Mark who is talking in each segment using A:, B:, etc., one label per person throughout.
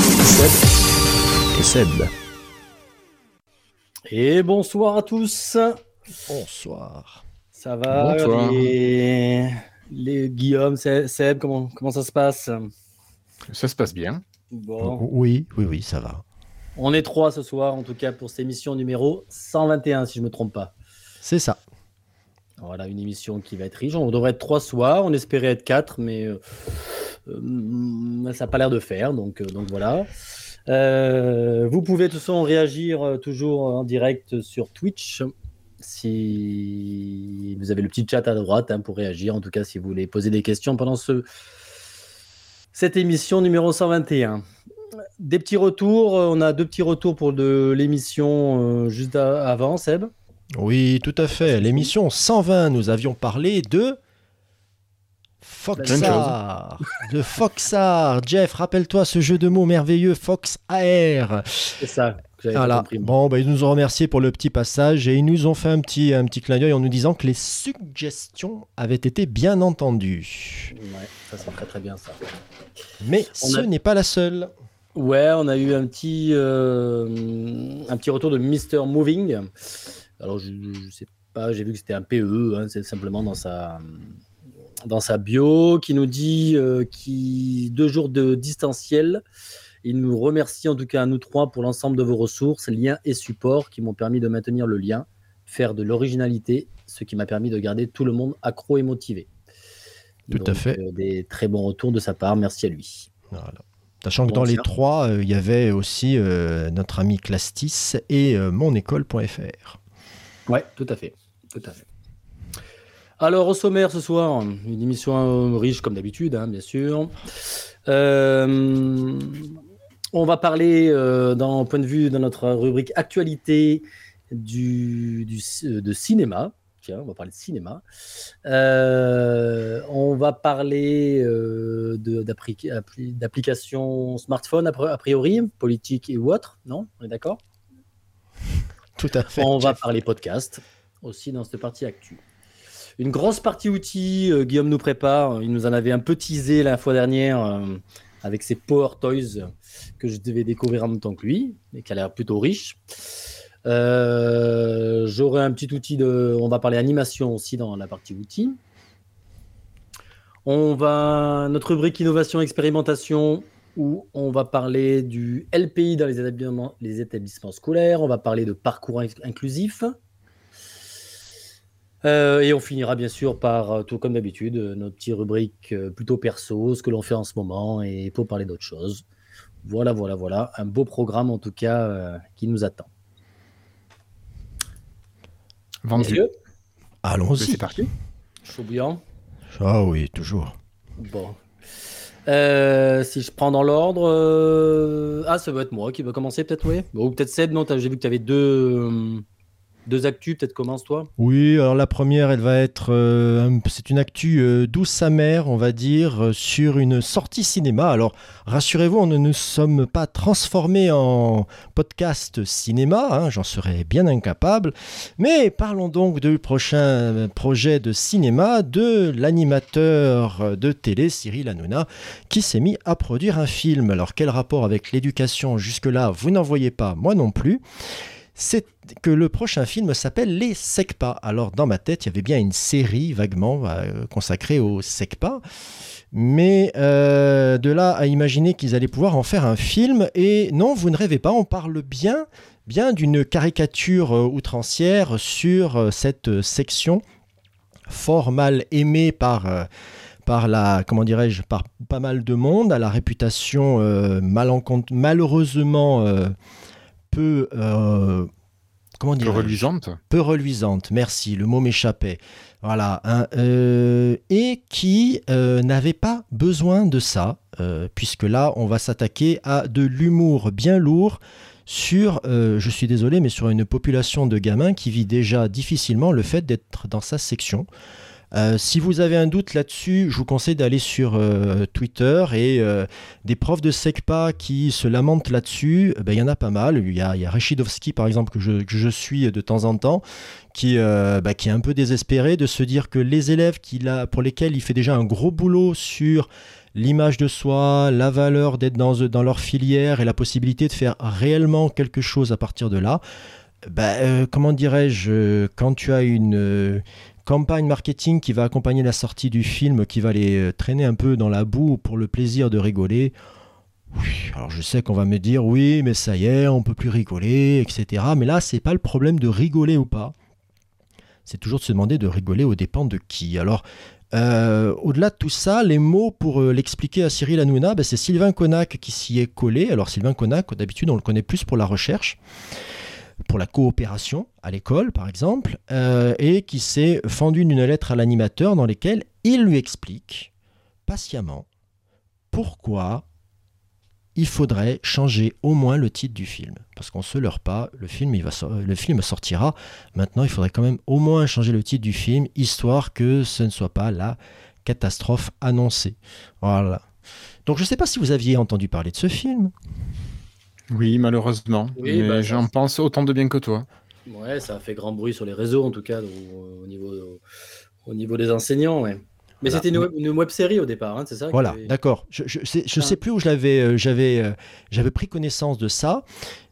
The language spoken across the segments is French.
A: Seb.
B: Et Seb.
C: Et bonsoir à tous.
A: Bonsoir.
C: Ça va
D: Bonsoir.
C: les... les Guillaume, Se- Seb, comment, comment ça se passe?
D: Ça se passe bien.
C: Bon,
A: Oui, oui, oui, ça va.
C: on est trois ce soir, en tout cas pour cette émission numéro 121, si je ne me trompe pas.
A: C'est ça.
C: Voilà, une émission qui va être riche. On devrait être trois ce soir, on espérait être quatre, mais euh, euh, ça n'a pas l'air de faire, donc, euh, donc voilà. Vous pouvez de toute façon réagir toujours en direct sur Twitch. Si vous avez le petit chat à droite hein, pour réagir, en tout cas si vous voulez poser des questions pendant ce, cette émission numéro 121. Des petits retours, on a deux petits retours pour de l'émission juste avant, Seb.
A: Oui, tout à fait. L'émission 120, nous avions parlé de Foxar. De Foxar. Jeff, rappelle-toi ce jeu de mots merveilleux, Fox AR.
C: C'est ça que
A: Voilà.
C: compris.
A: Bon, bah, ils nous ont remercié pour le petit passage et ils nous ont fait un petit, un petit clin d'œil en nous disant que les suggestions avaient été bien entendues.
C: Ouais, ça c'est très très bien ça.
A: Mais
C: On
A: ce
C: a-
A: n'est pas la seule.
C: Ouais, on a eu un petit, euh, un petit retour de Mr. Moving. Alors je, je sais pas, j'ai vu que c'était un PE, hein, c'est simplement dans sa, dans sa bio, qui nous dit euh, qui deux jours de distanciel. Il nous remercie en tout cas à nous trois pour l'ensemble de vos ressources, liens et supports qui m'ont permis de maintenir le lien, faire de l'originalité, ce qui m'a permis de garder tout le monde accro et motivé.
A: Tout à fait.
C: euh, des très bons retours de sa part, merci à lui.
A: Voilà. Sachant que dans les trois, euh, il y avait aussi euh, notre ami Clastis et monécole.fr.
C: Ouais, tout à fait. Alors, au sommaire ce soir, une émission euh, riche comme d'habitude, hein, bien sûr. Euh, on va parler, euh, dans point de vue de notre rubrique actualité, du, euh, de cinéma. Tiens, on va parler de cinéma. On va parler d'applications smartphone, a priori, politique et ou autre, non? On est d'accord? On va parler podcast aussi dans cette partie actu. Une grosse partie outils, euh, Guillaume nous prépare. Il nous en avait un peu teasé la fois dernière euh, avec ses Power Toys que je devais découvrir en même temps que lui, et qui a l'air plutôt riche. Euh, J'aurai un petit outil de. On va parler animation aussi dans la partie outils. On va notre rubrique innovation expérimentation où on va parler du LPI dans les établissements, les établissements scolaires, on va parler de parcours inc- inclusif. Euh, et on finira bien sûr par, euh, tout comme d'habitude, euh, notre petite rubrique plutôt perso, ce que l'on fait en ce moment, et pour parler d'autres choses. Voilà, voilà, voilà. Un beau programme en tout cas euh, qui nous attend.
D: Vendu.
A: Allons-y.
D: C'est parti.
C: chaud bouillant.
A: Ah oui, toujours.
C: Bon. Euh, si je prends dans l'ordre. euh, Ah, ça va être moi qui va commencer, peut-être, oui. Ou peut-être Seb, non, j'ai vu que tu avais deux, euh, deux actus, peut-être commence toi.
A: Oui, alors la première, elle va être, euh, c'est une actu euh, douce amère, on va dire, euh, sur une sortie cinéma. Alors, rassurez-vous, on ne nous sommes pas transformés en podcast cinéma, hein, j'en serais bien incapable. Mais parlons donc du prochain projet de cinéma de l'animateur de télé, Cyril Hanouna, qui s'est mis à produire un film. Alors, quel rapport avec l'éducation? Jusque-là Vous n'en voyez pas, moi non plus c'est que le prochain film s'appelle Les SECPA. Alors dans ma tête, il y avait bien une série vaguement euh, consacrée aux SECPA. Mais euh, de là à imaginer qu'ils allaient pouvoir en faire un film, et non, vous ne rêvez pas, on parle bien, bien d'une caricature euh, outrancière sur cette section fort mal aimée par, par la, comment dirais-je, par pas mal de monde, à la réputation malheureusement peu, euh, comment
D: Peu
A: dire,
D: reluisante.
A: peu reluisante. Merci, le mot m'échappait. Voilà, hein, euh, et qui euh, n'avait pas besoin de ça, euh, puisque là, on va s'attaquer à de l'humour bien lourd sur, je suis désolé, mais sur une population de gamins qui vit déjà difficilement le fait d'être dans sa section. Euh, si vous avez un doute là-dessus, je vous conseille d'aller sur euh, Twitter et euh, des profs de SECPA qui se lamentent là-dessus. eh ben, Il y en a pas mal. Il y a, y a Rechidovski, par exemple, que je, que je suis de temps en temps, qui, bah, qui est un peu désespéré de se dire que les élèves qu'il a, pour lesquels il fait déjà un gros boulot sur l'image de soi, la valeur d'être dans, dans leur filière et la possibilité de faire réellement quelque chose à partir de là, bah, euh, comment dirais-je, quand tu as une campagne marketing qui va accompagner la sortie du film, qui va les euh, traîner un peu dans la boue pour le plaisir de rigoler, alors je sais qu'on va me dire oui, mais ça y est, on peut plus rigoler, etc. Mais là, c'est pas le problème de rigoler ou pas. C'est toujours de se demander de rigoler aux dépens de qui. Alors, euh, au-delà de tout ça, les mots pour euh, l'expliquer à Cyril Hanouna, ben, c'est Sylvain Connac qui s'y est collé. Alors Sylvain Connac, d'habitude, on le connaît plus pour la recherche, pour la coopération à l'école, par exemple, euh, et qui s'est fendu d'une lettre à l'animateur dans laquelle il lui explique patiemment pourquoi il faudrait changer au moins le titre du film. Parce qu'on se leurre pas, le film, le film sortira. Maintenant, il faudrait quand même au moins changer le titre du film, histoire que ce ne soit pas la catastrophe annoncée. Voilà. Donc je ne sais pas si vous aviez entendu parler de ce film.
D: Oui, malheureusement.
C: Oui,
D: mais
C: bah,
D: j'en pense autant de bien que toi.
C: Ouais, ça a fait grand bruit sur les réseaux, en tout cas, au, au niveau, au niveau des enseignants. Ouais. Mais
A: Voilà.
C: c'était une, web, une web série au départ, hein, c'est ça
A: Voilà,
C: avait-
A: d'accord. Je ne sais, je
C: Ah.
A: sais plus où je l'avais, euh, j'avais, euh, j'avais pris connaissance de ça,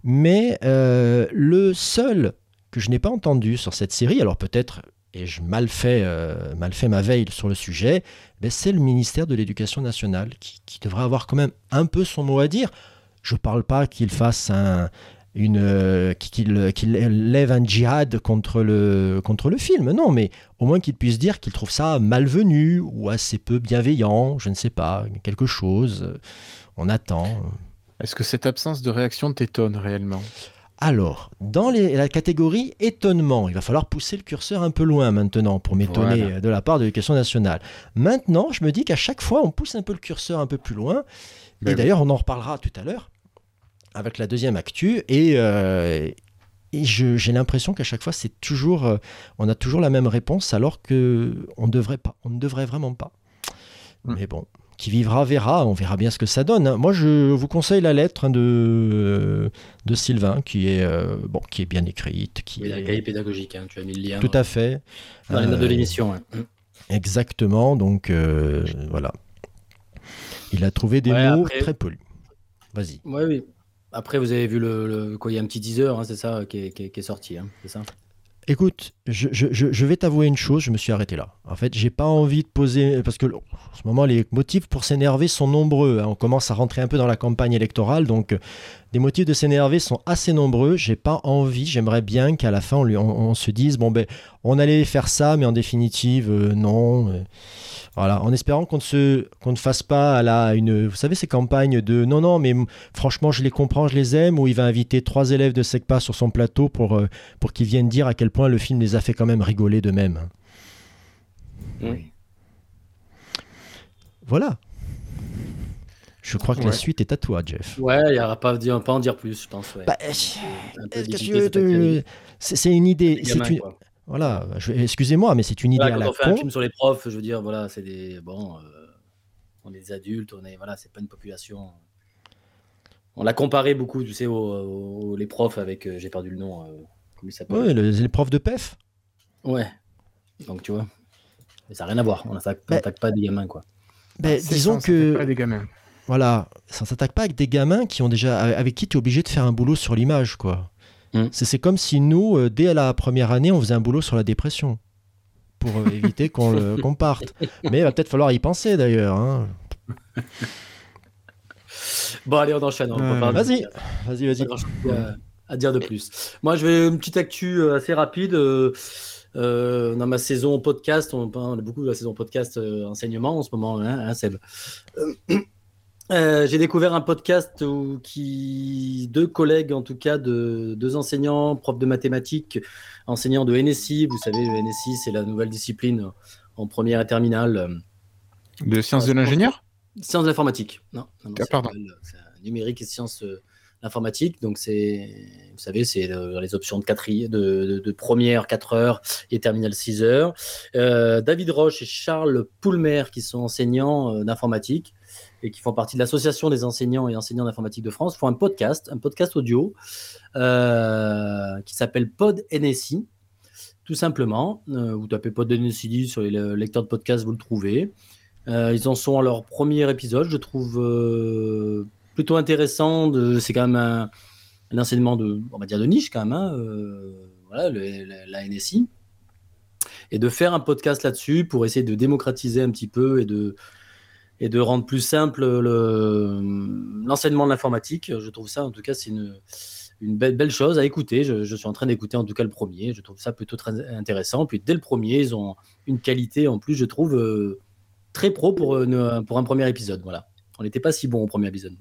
A: mais euh, le seul que je n'ai pas entendu sur cette série, alors peut-être ai-je mal fait, euh, mal fait ma veille sur le sujet, ben c'est le ministère de l'Éducation nationale qui, qui devrait avoir quand même un peu son mot à dire. Je ne parle pas qu'il fasse un, une, euh, qu'il, lève un djihad contre le, contre le film, non, mais au moins qu'il puisse dire qu'il trouve ça malvenu ou assez peu bienveillant, je ne sais pas, quelque chose. euh, On attend.
D: Est-ce que cette absence de réaction t'étonne réellement?
A: Alors, dans les- la catégorie étonnement, il va falloir pousser le curseur un peu loin maintenant pour m'étonner
D: Voilà.
A: de la part de l'éducation nationale. Maintenant, je me dis qu'à chaque fois, on pousse un peu le curseur un peu plus loin.
D: Ben
A: et
D: oui.
A: d'ailleurs, on en reparlera tout à l'heure avec la deuxième actu. Et, euh, et j'ai l'impression qu'à chaque fois, c'est toujours, euh, on a toujours la même réponse alors que on devrait pas, on ne devrait vraiment pas.
D: Mm.
A: Mais bon, qui vivra verra. On verra bien ce que ça donne. hein. Moi, je vous conseille la lettre hein, de de Sylvain, qui est euh, bon, qui est bien écrite, qui
C: Oui, la
A: est
C: cahier pédagogique, hein, tu as mis le lien
A: tout à fait.
C: dans les notes de
A: Euh,
C: l'émission. hein.
A: Exactement. Donc euh, voilà. Il a trouvé des
C: Ouais,
A: mots
C: après-
A: très polis. Vas-y.
C: Oui, oui. Après, vous avez vu le, quoi, il y a un petit teaser, hein, c'est ça, qui est, sorti, hein, c'est ça?
A: Écoute, je vais t'avouer une chose, je me suis arrêté là. En fait, j'ai pas envie de poser. Parce que en ce moment, les motifs pour s'énerver sont nombreux. hein. On commence à rentrer un peu dans la campagne électorale, donc euh, des motifs de s'énerver sont assez nombreux. J'ai pas envie, j'aimerais bien qu'à la fin, on, se dise bon, ben, on allait faire ça, mais en définitive, euh, non. euh, voilà, en espérant qu'on ne, se, ne fasse pas à la, une. Vous savez, ces campagnes de non, non, mais franchement, je les comprends, je les aime, où il va inviter trois élèves de SECPA sur son plateau pour. pour qu'ils viennent dire à quel point le film les a fait quand même rigoler d'eux-mêmes.
C: Oui.
A: Voilà. Je crois que la suite est à toi, Jeff.
C: Ouais, il n'y aura pas, à dire- pas en dire plus, je pense. Ouais.
A: Bah,
C: série.
A: C'est une idée. C'est une... Voilà. Excusez-moi, mais c'est une idée
C: Voilà,
A: à la
C: on fait un film sur les profs, je veux dire, voilà, c'est des. Bon, euh, on est des adultes, on est. Voilà, c'est pas une population. On l'a comparé beaucoup, tu sais, aux, aux- les profs avec. euh, J'ai perdu le nom. euh, comment il s'appelle?
A: Ouais, les profs de PEF.
C: Ouais. Donc, tu vois. Mais ça n'a rien à voir. On n'attaque n'attaque pas des gamins, quoi.
A: Ben,
D: C'est
A: disons
D: ça, pas
A: que
D: des gamins.
A: voilà, ça s'attaque pas avec des gamins qui ont déjà avec qui tu es obligé de faire un boulot sur l'image, quoi.
C: Mm.
A: C'est comme si nous, euh, dès la première année, on faisait un boulot sur la dépression pour euh, éviter qu'on parte. Mais il va peut-être falloir y penser d'ailleurs. hein.
C: Bon, allez, on enchaîne.
D: Euh,
A: Vas-y, vas-y,
C: pas
A: vas-y.
C: grand-chose à, à dire de plus. Moi, je vais une petite actu assez rapide. euh, euh, dans ma saison podcast, on parle beaucoup de la saison podcast euh, enseignement en ce moment, hein, hein, Seb. Euh, Euh, j'ai découvert un podcast où qui deux collègues en tout cas de deux enseignants profs de mathématiques enseignants de NSI vous savez le NSI c'est la nouvelle discipline en première et terminale
D: De sciences de l'ingénieur?
C: sciences de l'informatique non, non, non,
D: Ah, pardon.
C: numérique et sciences informatiques donc c'est vous savez c'est euh, les options de, de, première 4 heures et terminale 6 heures Euh, David Roche et Charles Poulmer qui sont enseignants euh, d'informatique et qui font partie de l'association des enseignants et enseignants d'informatique de France, font un podcast, un podcast audio qui s'appelle Pod NSI, tout simplement. Vous tapez Pod NSI sur les le- lecteurs de podcast, vous le trouvez. Ils en sont à leur premier épisode, je trouve plutôt intéressant. C'est quand même un, enseignement de, on va dire de niche quand même, hein, euh, voilà, la- NSI. Et de faire un podcast là-dessus pour essayer de démocratiser un petit peu et de, et de rendre plus simple le- l'enseignement de l'informatique. Je trouve ça, en tout cas, c'est une, une belle, belle chose à écouter. Je, suis en train d'écouter en tout cas le premier. Je trouve ça plutôt très intéressant. Puis dès le premier, ils ont une qualité en plus, je trouve, euh, très pro pour, une- pour un premier épisode. Voilà. On n'était pas si bon au premier épisode.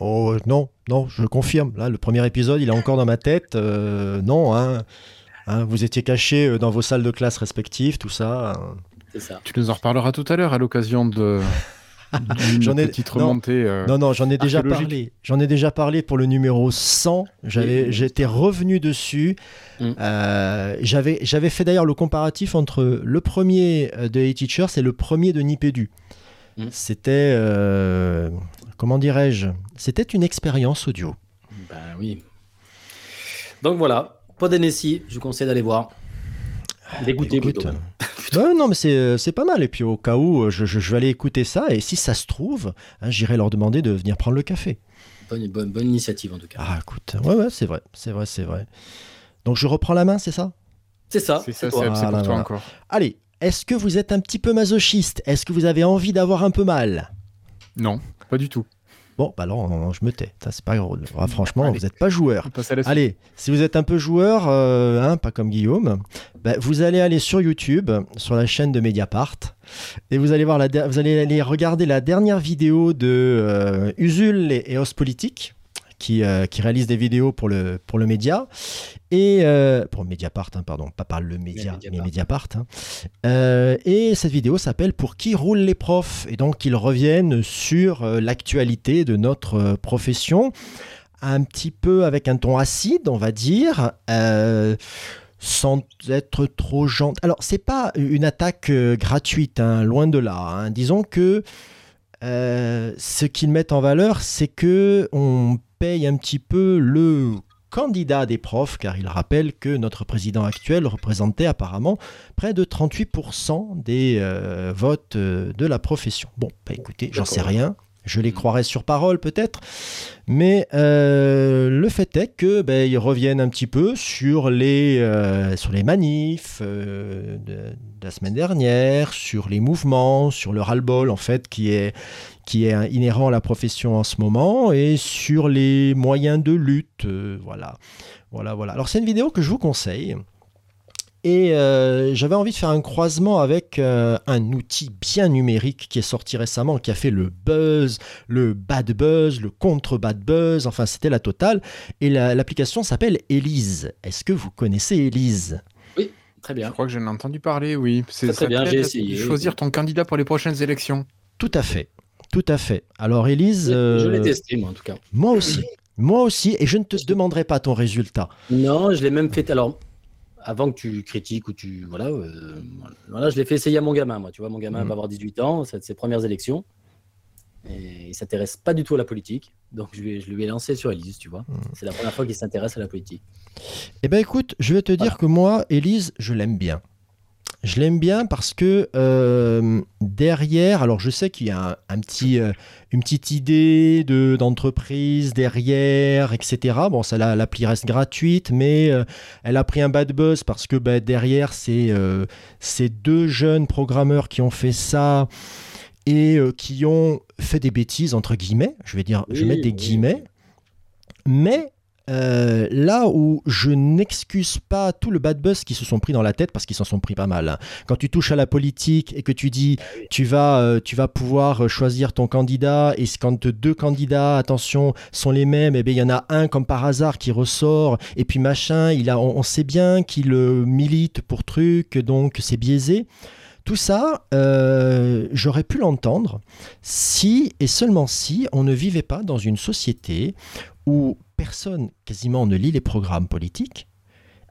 A: Oh non, non, je confirme. Là, le premier épisode, il est encore dans ma tête. Euh, non, hein. Hein, vous étiez cachés euh, dans vos salles de classe respectives, tout ça.
C: C'est ça.
D: Tu nous en reparleras tout à l'heure à l'occasion de d'une
A: J'en ai-
D: petite
A: non.
D: remontée. euh,
A: Non, non, j'en ai déjà parlé. J'en ai déjà parlé pour le numéro 100. J'avais,
C: Oui.
A: j'étais revenu dessus.
C: Mm.
A: Euh, j'avais, j'avais fait d'ailleurs le comparatif entre le premier de Hey Teachers et le premier de Nipédu.
C: Mm.
A: C'était, euh, comment dirais-je? C'était une expérience audio.
C: Ben oui. Donc voilà. Pod NSI, je vous conseille d'aller voir. D'écouter
A: Écoute,
C: plutôt.
A: euh, ouais, non, mais c'est, euh, c'est pas mal. Et puis au cas où, euh, je, je- je vais aller écouter ça. Et si ça se trouve, hein, j'irai leur demander de venir prendre le café.
C: Bonne, bonne, bonne initiative en tout cas.
A: Ah, écoute, ouais, ouais, c'est vrai, c'est vrai, c'est vrai. Donc je reprends la main, c'est ça?
C: C'est ça.
D: C'est ça,
C: toi.
D: Seb, c'est
A: Voilà,
D: pour toi
A: voilà.
D: encore.
A: Allez, est-ce que vous êtes un petit peu masochiste? Est-ce que vous avez envie d'avoir un peu mal?
D: Non, pas du tout.
A: Bon, bah non, non, je me tais. Ça, c'est pas drôle. Ah, franchement,
D: Allez.
A: vous n'êtes pas joueur. Allez, si vous êtes un peu joueur, euh, hein, pas comme Guillaume, bah, vous allez aller sur YouTube, sur la chaîne de Mediapart, et vous allez, voir la vous allez aller regarder la dernière vidéo de euh, Usul et, et Os Politique, qui, euh, qui réalise des vidéos pour le, pour le média, et euh, pour Mediapart, hein, pardon, pas par le média,
C: Mais
A: mais
C: Mediapart.
A: Hein. Euh, et cette vidéo s'appelle Pour qui roulent les profs? Et donc ils reviennent sur l'actualité de notre profession, un petit peu avec un ton acide, on va dire. sans être trop gentil. Alors, c'est pas une attaque euh, gratuite, hein, loin de là. hein. Disons que euh, ce qu'ils mettent en valeur, c'est que on paye un petit peu le candidat des profs, car il rappelle que notre président actuel représentait apparemment près de 38% des euh, votes euh, de la profession. Bon, bah écoutez, j'en sais rien. Je les croirais sur parole peut-être, mais euh, le fait est que ben, ils reviennent un petit peu sur les euh, sur les manifs euh, de, de la semaine dernière, sur les mouvements, sur le ras-le-bol en fait qui est qui est inhérent à la profession en ce moment et sur les moyens de lutte. voilà, voilà, voilà. Alors c'est une vidéo que je vous conseille. Et euh, j'avais envie de faire un croisement avec euh, un outil bien numérique qui est sorti récemment, qui a fait le buzz, le bad buzz, le contre-bad buzz, enfin c'était la totale. Et la- l'application s'appelle Elise. Est-ce que vous connaissez Elise?
C: Très
D: Je
C: bien.
D: crois que j'en ai entendu parler, oui. C'est
C: Très, très bien, j'ai essayé.
D: Choisir ton candidat pour les prochaines élections.
A: Tout à fait. Tout à fait. Alors Elise,
C: Je l'ai
A: euh,
C: testé, moi, en tout cas.
A: moi aussi. Moi aussi, et je ne te demanderai pas ton résultat.
C: Non, je l'ai même fait. Alors, avant que tu critiques ou tu. Voilà, euh, voilà je l'ai fait essayer à mon gamin, moi. Tu vois, mon gamin
A: Mhm.
C: va avoir 18 ans, c'est ses premières élections. Et il s'intéresse pas du tout à la politique. Donc, je lui ai, je lui ai lancé sur Elise, tu vois.
A: Mhm.
C: C'est la première fois qu'il s'intéresse à la politique.
A: Eh ben écoute, je vais te dire que moi, Élise, je l'aime bien. Je l'aime bien parce que euh, derrière, alors je sais qu'il y a un, un petit, euh, une petite idée de d'entreprise derrière, etc. Bon, ça, la- l'appli reste gratuite, mais euh, elle a pris un bad buzz parce que bah, derrière, c'est ces deux jeunes programmeurs qui ont fait ça et qui ont fait des bêtises entre guillemets. Je vais dire, je vais mettre des
C: oui,
A: guillemets, mais euh, là où je n'excuse pas tout le bad buzz qui se sont pris dans la tête, parce qu'ils s'en sont pris pas mal. hein. Quand tu touches à la politique et que tu dis tu vas, euh, tu vas pouvoir choisir ton candidat, et quand deux candidats, attention, sont les mêmes, et bien il y en a un comme par hasard qui ressort, et puis machin, il a, on, on sait bien qu'il euh, milite pour truc, donc c'est biaisé. Tout ça, euh, j'aurais pu l'entendre si et seulement si on ne vivait pas dans une société où personne quasiment ne lit les programmes politiques,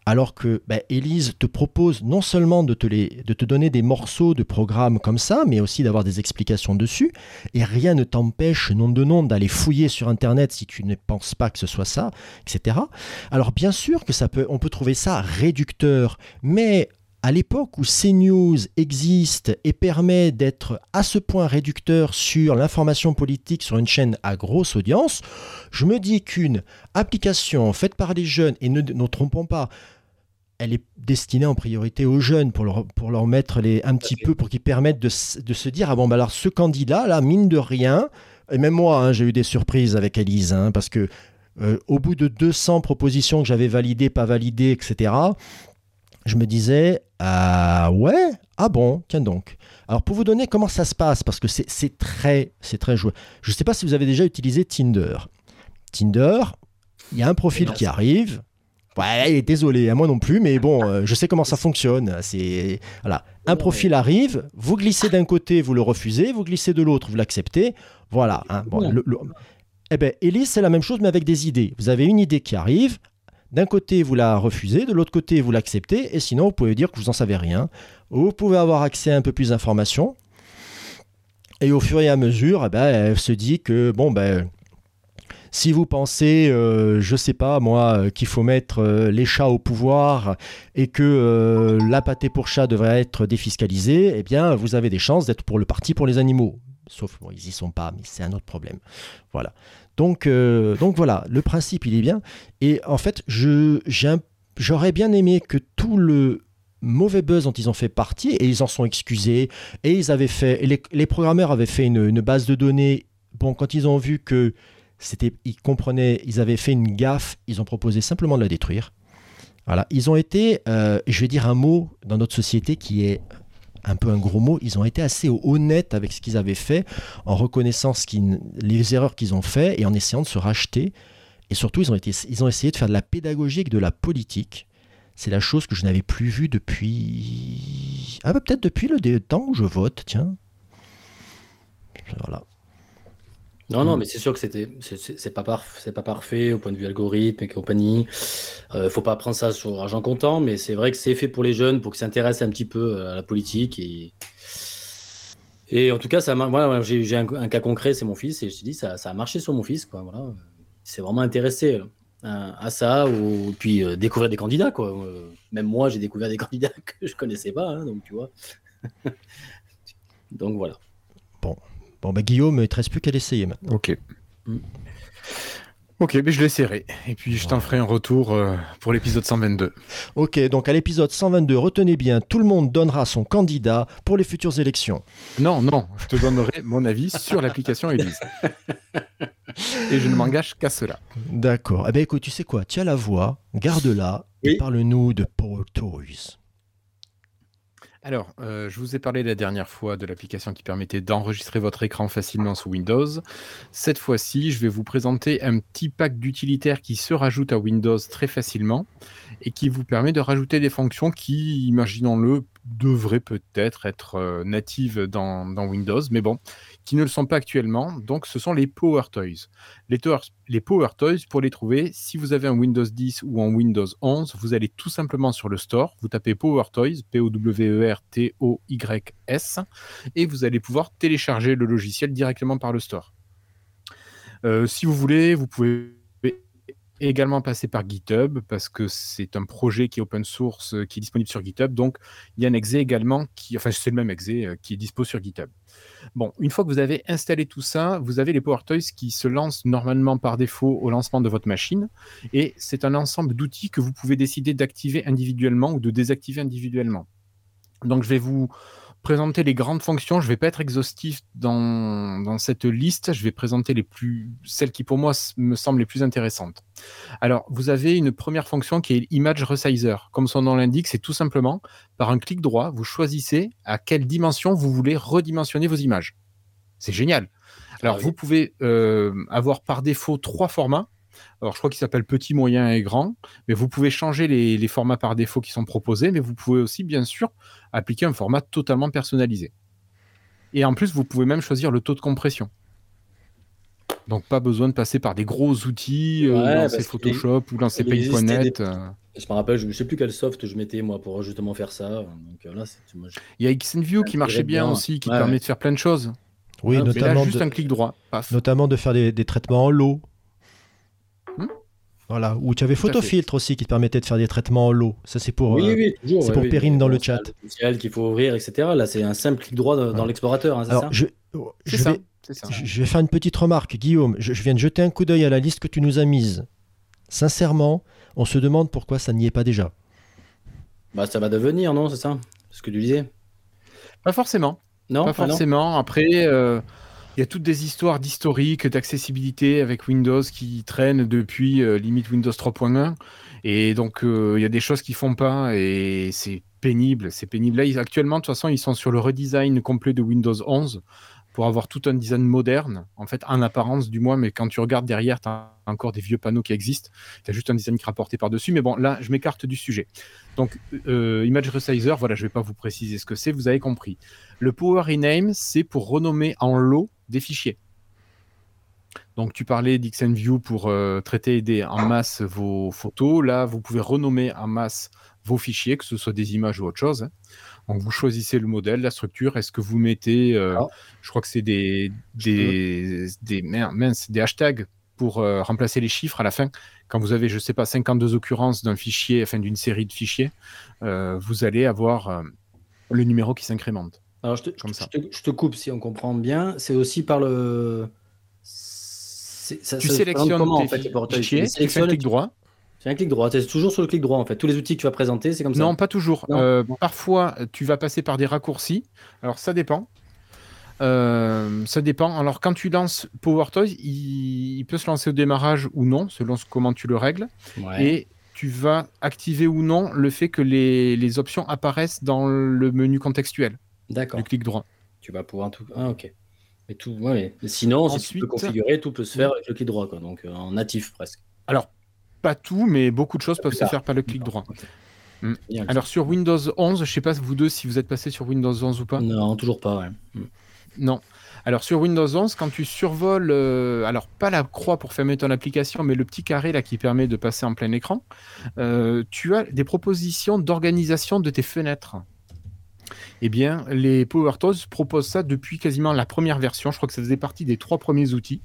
A: alors que ben, Élise te propose non seulement de te, de te donner des morceaux de programmes comme ça, mais aussi d'avoir des explications dessus, et rien ne t'empêche, nom de nom, d'aller fouiller sur Internet si tu ne penses pas que ce soit ça, etc. Alors bien sûr que ça peut, on peut trouver ça réducteur, mais à l'époque où CNews existe et permet d'être à ce point réducteur sur l'information politique sur une chaîne à grosse audience, je me dis qu'une application faite par les jeunes, et ne nous trompons pas, elle est destinée en priorité aux jeunes pour leur, pour leur mettre les, un petit peu, pour qu'ils permettent de se dire, ah bon, bah alors ce candidat, là, mine de rien, et même moi, hein, j'ai eu des surprises avec Elise, hein, parce que euh, au bout de 200 propositions que j'avais validées, pas validées, etc., je me disais, ah ouais, ah bon, tiens donc. Alors pour vous donner comment ça se passe, parce que c'est c'est très, c'est très joué. Je ne sais pas si vous avez déjà utilisé Tinder. Tinder, il y a un profil qui arrive. Ouais, désolé, à moi non plus, mais bon, euh, je sais comment ça fonctionne. C'est voilà, un profil arrive, vous glissez d'un côté, vous le refusez, vous glissez de l'autre, vous l'acceptez. Voilà. hein. Bon, le- Eh ben, Elise, c'est la même chose, mais avec des idées. Vous avez une idée qui arrive. D'un côté, vous la refusez, de l'autre côté, vous l'acceptez, et sinon, vous pouvez dire que vous n'en savez rien. Vous pouvez avoir accès à un peu plus d'informations. Et au fur et à mesure, eh ben, elle se dit que, bon, ben, si vous pensez, euh, je sais pas moi, qu'il faut mettre euh, les chats au pouvoir et que euh, la pour chat devrait être défiscalisée, eh bien, vous avez des chances d'être pour le parti pour les animaux. Sauf, bon, ils y sont pas, mais c'est un autre problème. Voilà. Donc, euh, donc voilà, le principe, il est bien. Et en fait, j'aurais bien aimé que tout le mauvais buzz dont ils ont fait partie, et ils en sont excusés, et ils avaient fait, les, programmeurs avaient fait une, une base de données. Bon, quand ils ont vu que c'était, ils comprenaient, ils avaient fait une gaffe, ils ont proposé simplement de la détruire. Voilà, ils ont été, euh, je vais dire un mot dans notre société qui est un peu un gros mot, ils ont été assez honnêtes avec ce qu'ils avaient fait, en reconnaissant les erreurs qu'ils ont fait et en essayant de se racheter. Et surtout, ils ont, essayé de faire de la pédagogie et de la politique. C'est la chose que je n'avais plus vue depuis. Ah, bah, peut-être depuis le temps où je vote, tiens. Voilà.
C: Non, non, mais c'est sûr que c'était, c'est- pas, parf- c'est pas parfait au point de vue algorithme et compagnie. Euh, faut pas prendre ça sur argent comptant, mais c'est vrai que c'est fait pour les jeunes, pour qu'ils s'intéressent un petit peu à la politique. Et, et en tout cas, ça, voilà, j'ai un, un cas concret, c'est mon fils, et je te dis, ça, ça a marché sur mon fils. Quoi, voilà. Il s'est vraiment intéressé euh, à, à ça, ou puis euh, découvrir des candidats. Quoi. Euh, même moi, j'ai découvert des candidats que je connaissais pas, hein, donc tu vois. donc voilà.
A: Bon, bah, Guillaume, il ne te reste plus qu'à l'essayer maintenant.
D: Ok.
C: Mm.
D: Ok, mais je l'essaierai. Et puis je t'en ferai un retour euh, pour l'épisode 122.
A: Ok, donc à l'épisode 122, retenez bien, tout le monde donnera son candidat pour les futures élections.
D: Non, non, je te donnerai mon avis sur l'application Elise. Et je ne m'engage qu'à cela.
A: D'accord. Eh bien, écoute, tu sais quoi? Tu as la voix, garde-la et parle-nous de Power Toys.
D: Alors, euh, je vous ai parlé la dernière fois de l'application qui permettait d'enregistrer votre écran facilement sous Windows. Cette fois-ci, je vais vous présenter un petit pack d'utilitaires qui se rajoute à Windows très facilement et qui vous permet de rajouter des fonctions qui, imaginons-le, devraient peut-être être euh, natives dans, Windows, mais bon, qui ne le sont pas actuellement. Donc, ce sont les Power Toys. Les Power Toys, pour les trouver, si vous avez un Windows 10 ou un Windows 11, vous allez tout simplement sur le store, vous tapez Power Toys, P-O-W-E-R-T-O-Y-S, et vous allez pouvoir télécharger le logiciel directement par le store. Euh, si vous voulez, vous pouvez également passer par GitHub parce que c'est un projet qui est open source, euh, qui est disponible sur GitHub. Donc, il y a un exe également qui, enfin, c'est le même exe euh, qui est dispo sur GitHub. Bon, une fois que vous avez installé tout ça, vous avez les Power Toys qui se lancent normalement par défaut au lancement de votre machine. Et c'est un ensemble d'outils que vous pouvez décider d'activer individuellement ou de désactiver individuellement. Donc, je vais vous présenter les grandes fonctions. Je ne vais pas être exhaustif dans, dans cette liste. Je vais présenter les plus, celles qui pour moi me semblent les plus intéressantes. Alors, vous avez une première fonction qui est Image Resizer. Comme son nom l'indique, c'est tout simplement par un clic droit, vous choisissez à quelle dimension vous voulez redimensionner vos images. C'est génial. Alors,
C: Ah oui.
D: vous pouvez euh, avoir par défaut trois formats. Alors, je crois qu'il s'appelle petit, moyen et grand, mais vous pouvez changer les, les formats par défaut qui sont proposés, mais vous pouvez aussi, bien sûr, appliquer un format totalement personnalisé. Et en plus, vous pouvez même choisir le taux de compression. Donc, pas besoin de passer par des gros outils, euh,
C: Ouais,
D: lancer Photoshop ou lancer Paint.net.
C: des-
D: euh.
C: Je me rappelle, je ne sais plus quel soft je mettais moi pour justement faire ça. Donc euh, là, c'est moi, je-
D: Il y a XNView qui marchait bien
C: bien.
D: aussi, qui
C: Ouais,
D: permet
C: ouais.
D: de faire plein de choses.
A: Oui,
D: mais là,
A: notamment,
D: juste
A: de,
D: un clic droit. Paf.
A: notamment de faire des, des traitements en lot. Voilà, ou tu avais. Photofiltre aussi qui te permettait de faire des traitements en lot. Ça, c'est pour.
C: oui,
A: euh,
C: oui, toujours.
A: c'est
C: ouais,
A: pour
C: mais
A: dans le
C: c'est un
A: chat.
C: logiciel qu'il faut ouvrir, etc. Là, c'est un simple clic droit dans,
A: Ouais.
C: l'explorateur, hein, c'est
A: Alors,
C: ça
A: je,
D: C'est
A: je
D: ça.
A: vais,
D: C'est ça.
A: je je vais faire une petite remarque. Guillaume, je, je viens de jeter un coup d'œil à la liste que tu nous as mise. Sincèrement, on se demande pourquoi ça n'y est pas déjà.
C: Bah, ça va devenir, non C'est ça Ce que tu disais
D: Pas forcément.
C: Non
D: pas
C: Ah non
D: forcément. Après, euh, il y a toutes des histoires d'historique, d'accessibilité avec Windows qui traînent depuis euh, limite Windows 3.1. Et donc, euh, il y a des choses qui font pas et c'est pénible. C'est pénible. Là, actuellement, de toute façon, ils sont sur le redesign complet de Windows 11 pour avoir tout un design moderne, en fait, en apparence du moins, mais quand tu regardes derrière, tu as encore des vieux panneaux qui existent. Tu as juste un design qui est rapporté par-dessus. Mais bon, là, je m'écarte du sujet. Donc, euh, Image Resizer, voilà, je vais pas vous préciser ce que c'est, vous avez compris. Le Power Rename, c'est pour renommer en lot des fichiers. Donc, tu parlais d'XNView pour euh, traiter aider en masse vos photos. Là, vous pouvez renommer en masse vos fichiers, que ce soit des images ou autre chose. hein. Donc, vous choisissez le modèle, la structure. Est-ce que vous mettez, euh,
C: D'accord.
D: je crois que c'est des, des, des, mer- mince, des hashtags pour euh, remplacer les chiffres à la fin. Quand vous avez, je sais pas, 52 occurrences d'un fichier, enfin d'une série de fichiers, euh, vous allez avoir le numéro qui s'incrémente.
C: Alors, je te,
D: Comme
C: je
D: ça.
C: te- je te coupe si on comprend bien. C'est aussi par le. Ça,
D: Tu
C: ça
D: sélectionnes
C: comment,
D: tes
C: en fait,
D: fichiers, tu fais un clic droit.
C: C'est un clic droit. C'est toujours sur le clic droit, en fait. Tous les outils que tu vas présenter, c'est comme ça.
D: Non, pas toujours.
C: Non.
D: Euh, parfois, tu vas passer par des raccourcis. Alors, ça dépend. Euh, ça dépend. Alors, quand tu lances PowerToys, il, il peut se lancer au démarrage ou non, selon ce- comment tu le règles.
C: Ouais.
D: Et tu vas activer ou non le fait que les, les options apparaissent dans le menu contextuel
C: D'accord.
D: du clic droit.
C: Tu vas pouvoir tout. Ah, ok. Mais tout. Ouais. mais sinon, si tu
D: Ensuite-
C: peux configurer, tout peut se faire avec le clic droit, quoi. Donc, euh, en natif presque.
D: Alors, pas tout, mais beaucoup de choses peuvent se faire par le clic droit.
C: Bien,
D: Alors, sur Windows 11, je sais pas vous deux si vous êtes passé sur Windows 11 ou pas.
C: Non, toujours pas. Ouais. Mm.
D: Non. Alors sur Windows 11, quand tu survoles, euh, alors pas la croix pour fermer ton application, mais le petit carré là qui permet de passer en plein écran, euh, tu as des propositions d'organisation de tes fenêtres. Eh bien, les PowerTools proposent ça depuis quasiment la première version. Je crois que ça faisait partie des trois premiers outils.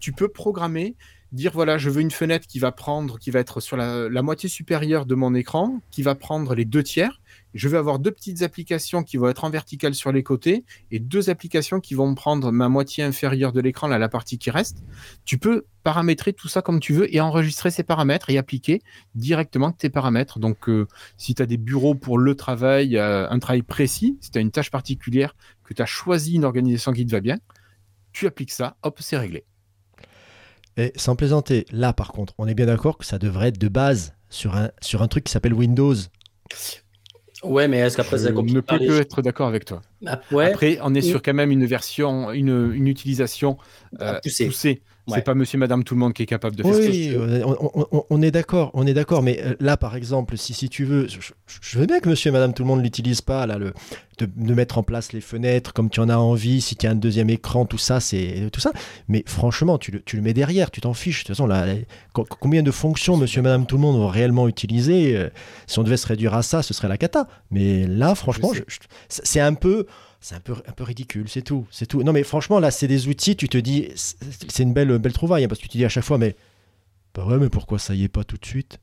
D: Tu peux programmer, dire voilà, je veux une fenêtre qui va prendre, qui va être sur la, moitié supérieure de mon écran, qui va prendre les deux tiers. Je vais avoir deux petites applications qui vont être en verticale sur les côtés et deux applications qui vont prendre ma moitié inférieure de l'écran, là, la partie qui reste. Tu peux paramétrer tout ça comme tu veux et enregistrer ces paramètres et appliquer directement tes paramètres. Donc, euh, si tu as des bureaux pour le travail, euh, un travail précis, si tu as une tâche particulière, que tu as choisi une organisation qui te va bien, tu appliques ça, hop, c'est réglé.
A: Et sans plaisanter, là par contre, on est bien d'accord que ça devrait être de base sur un, sur un truc qui s'appelle Windows.
C: Ouais, mais est-ce qu'après,
D: Je
C: ça
D: ne peux que être d'accord avec toi.
C: Ah, Ouais.
D: Après, on est
C: Oui.
D: sur quand même une version, une, une utilisation euh,
C: Ah, poussée.
D: poussée.
C: Ouais.
D: C'est pas monsieur, madame, tout le monde qui est capable de faire ça.
A: Oui, on, on- on- on est d'accord, on est d'accord, mais euh, là par exemple, si, si tu veux, je, je- je veux bien que monsieur et madame tout le monde l'utilise pas, là, le, de, de mettre en place les fenêtres comme tu en as envie, si tu as un deuxième écran, tout ça, c'est tout ça, mais franchement, tu le, tu le mets derrière, tu t'en fiches, de toute façon, là, combien de fonctions monsieur et madame tout le monde vont réellement utiliser, euh, si on devait se réduire à ça, ce serait la cata, mais là, franchement, c'est un peu... C'est un peu, un peu ridicule, c'est tout, c'est tout. Non mais franchement là c'est des outils, tu te dis, c'est c'est une belle, belle trouvaille, hein, parce que tu te dis à chaque fois, mais bah ouais, mais pourquoi ça y est pas tout de suite?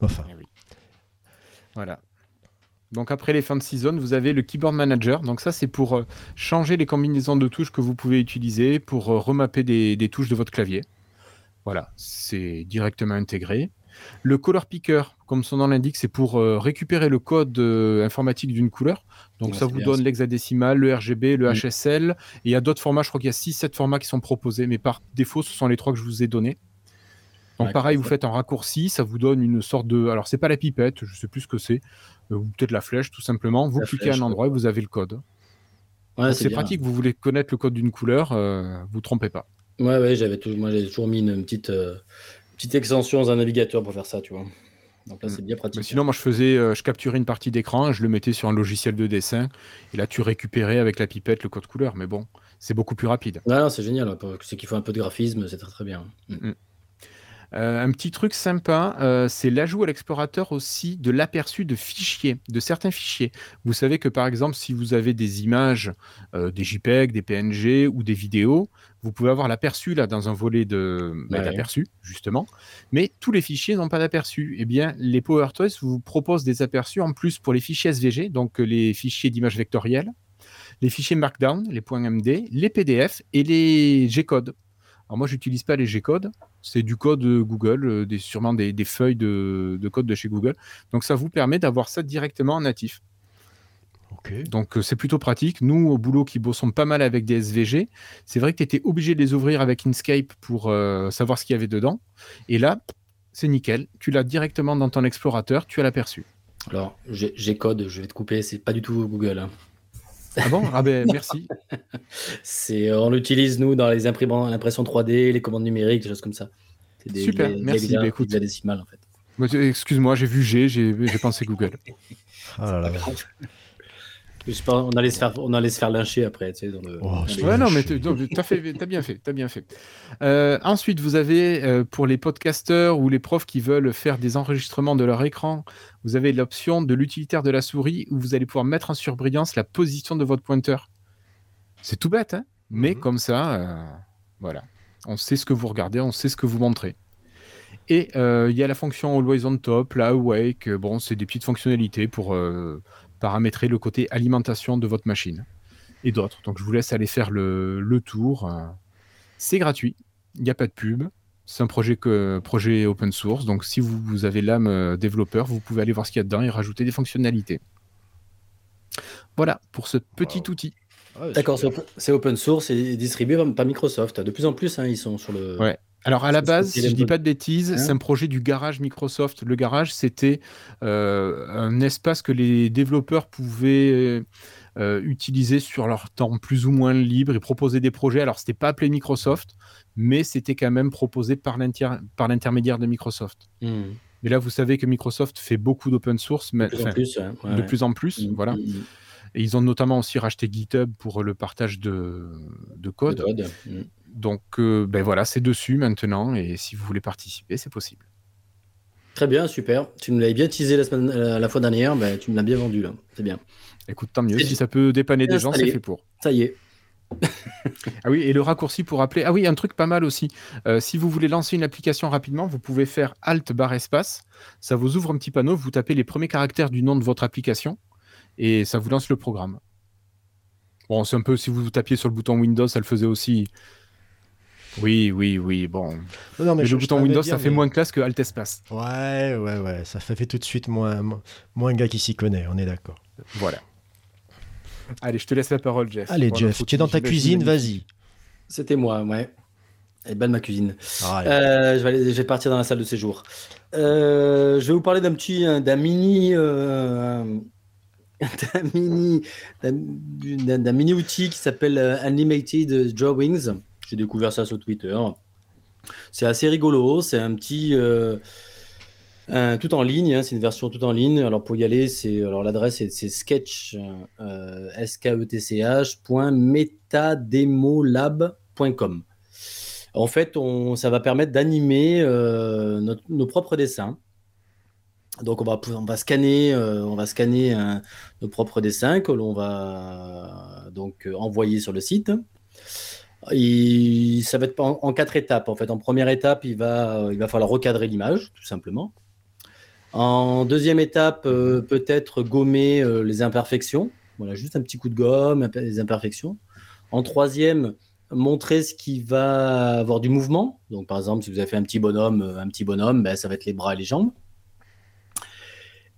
A: Enfin,
D: Eh oui. Voilà. Donc après les fins de season, vous avez le Keyboard Manager. Donc ça, c'est pour euh, changer les combinaisons de touches que vous pouvez utiliser pour euh, remapper des, des touches de votre clavier. Voilà, c'est directement intégré. Le Color Picker, comme son nom l'indique, c'est pour euh, récupérer le code informatique d'une couleur. Donc
C: Ouais,
D: ça vous donne l'hexadécimal, le RGB, le. HSL. Et il y a d'autres formats, je crois qu'il y a 6-7 formats qui sont proposés, mais par défaut, ce sont les trois que je vous ai donnés. Donc pareil, vous faites un raccourci, ça vous donne une sorte de... Alors c'est pas la pipette, je sais plus ce que c'est, euh, ou peut-être la flèche tout simplement. Vous
C: La
D: cliquez
C: flèche,
D: à un endroit et vous avez le code.
C: Ouais,
D: c'est pratique, vous voulez connaître le code d'une couleur, euh, vous trompez pas.
C: Ouais, ouais, j'avais tout- moi j'ai toujours mis une petite, euh, petite extension dans un navigateur pour faire ça, tu vois. Donc là,
D: Mm.
C: c'est bien pratique.
D: Mais sinon, moi je faisais, euh, je capturais une partie d'écran, je le mettais sur un logiciel de dessin, et là tu récupérais avec la pipette le code couleur. Mais bon, c'est beaucoup plus rapide.
C: Non, non, c'est génial. ouais, pour ceux qui font un peu de graphisme, c'est très très bien. Mm.
D: Euh, un petit truc sympa, euh, c'est l'ajout à l'explorateur aussi de l'aperçu de fichiers, de certains fichiers. Vous savez que par exemple, si vous avez des images, euh, des JPEG, des PNG ou des vidéos, vous pouvez avoir l'aperçu là dans un volet de bah,
C: Ouais.
D: d'aperçu justement, mais tous les fichiers n'ont pas d'aperçu. Eh bien, les PowerToys vous proposent des aperçus en plus pour les fichiers SVG, donc les fichiers d'images vectorielles, les fichiers Markdown, les points MD, les PDF et les G-codes. Alors moi, j'utilise pas les G-codes, c'est du code euh, Google, euh, des, sûrement des, des feuilles de, de code de chez Google. Donc ça vous permet d'avoir ça directement en natif. Donc euh, c'est plutôt pratique. Nous, au boulot, qui bossons pas mal avec des SVG, c'est vrai que tu étais obligé de les ouvrir avec Inkscape pour euh, savoir ce qu'il y avait dedans. Et là, c'est nickel. Tu l'as directement dans ton explorateur, tu as l'aperçu.
C: Alors, j'ai j'ai code, je vais te couper, c'est pas du tout Google. hein.
D: Ah bon? Ah ben merci.
C: C'est, euh, on l'utilise nous dans les imprimantes, l'impression 3D, les commandes numériques, des choses comme ça. C'est des,
D: Super,
C: des-
D: merci,
C: des
D: bah, écoute.
C: des décimales en fait.
D: Excuse-moi, j'ai vu G, j'ai j'ai pensé Google.
A: Ah là là.
C: On, allait se faire, on allait se faire lyncher après, tu sais, dans le.
A: Oh,
D: Ouais, non, mais as fait, t'as bien fait, t'as bien fait. Euh, ensuite, vous avez euh, pour les podcasteurs ou les profs qui veulent faire des enregistrements de leur écran, vous avez l'option de l'utilitaire de la souris où vous allez pouvoir mettre en surbrillance la position de votre pointeur. C'est tout bête, hein mais
A: Mhm.
D: comme ça, euh, voilà, on sait ce que vous regardez, on sait ce que vous montrez. Et euh, il y a la fonction Always on Top, la Awake, bon, c'est des petites fonctionnalités pour euh, paramétrer le côté alimentation de votre machine et d'autres. Donc je vous laisse aller faire le, le tour. C'est gratuit, il n'y a pas de pub. C'est un projet, que, projet open source. Donc si vous, vous avez l'âme euh, développeur, vous pouvez aller voir ce qu'il y a dedans et rajouter des fonctionnalités. Voilà pour ce petit
A: Wow.
D: outil.
A: Ouais,
C: D'accord, c'est open, source et distribué par- par Microsoft. De plus en plus, hein, ils sont sur le.
D: Ouais. Alors à la base, si je
C: les
D: dis pas de bêtises,
C: Hein
D: c'est un projet du garage Microsoft. Le garage, c'était euh, un espace que les développeurs pouvaient euh, utiliser sur leur temps plus ou moins libre et proposer des projets. Alors c'était pas appelé Microsoft, mais c'était quand même proposé par l'inter- par l'intermédiaire de Microsoft.
C: Hmm.
D: Mais là, vous savez que Microsoft fait beaucoup d'open source, mais
C: De plus en plus. ouais, ouais,
D: de
C: ouais.
D: plus en plus, voilà. Et ils ont notamment aussi racheté GitHub pour le partage de, de
C: De
D: code.
C: Hmm.
D: Donc, euh, ben voilà, c'est dessus maintenant. Et si vous voulez participer, c'est possible.
C: Très bien, super. Tu nous l'avais bien teasé la, semaine, euh, la fois dernière, ben, tu me l'as bien vendu là. C'est bien.
D: Écoute, tant mieux. Si ça peut dépanner des gens, c'est fait pour.
C: Ça y est.
D: Ah oui, et le raccourci pour appeler. Ah oui, un truc pas mal aussi. Euh, si vous voulez lancer une application rapidement, vous pouvez faire Alt barre espace. Ça vous ouvre un petit panneau. Vous tapez les premiers caractères du nom de votre application et ça vous lance le programme. Bon, c'est un peu si vous tapiez sur le bouton Windows, ça le faisait aussi. Oui, oui, oui. Bon,
A: Non, non,
D: mais,
A: je-
D: le bouton Windows, ça fait
A: mais-
D: moins classe que Alt espace.
A: Ouais, ouais, ouais. Ça fait, tout de suite moins, moins, moins gars qui s'y connaît, on est d'accord.
D: Voilà. Allez, je te laisse la parole, Jeff.
A: Allez, Jeff, tu es dans ta cuisine, vas-y.
C: C'était moi, ouais. Elle est belle ma cuisine.
A: Ah.
C: Euh, je, vais aller- je vais partir dans la salle de séjour. Euh, je vais vous parler d'un petit, euh, d'un mini, euh, d'un mini, d'un- mini outil qui s'appelle euh, Animated Drawings. J'ai découvert ça sur Twitter. C'est assez rigolo. C'est un petit, euh, tout en ligne. hein, c'est une version tout en ligne. Alors pour y aller, alors l'adresse c'est sketch euh, e. En fait, ça va permettre d'animer euh, nos propres dessins. Donc, on va, on va scanner, euh, on va scanner nos propres dessins que l'on va donc euh, envoyer sur le site. Ça va être en, quatre étapes. En fait, en première étape, il va, falloir recadrer l'image, tout simplement. En deuxième étape, euh, peut-être gommer les imperfections. Voilà, juste un petit coup de gomme, les imperfections. En troisième, montrer ce qui va avoir du mouvement. Donc, par exemple, si vous avez fait un petit bonhomme, un petit bonhomme, ben, ça va être les bras et les jambes.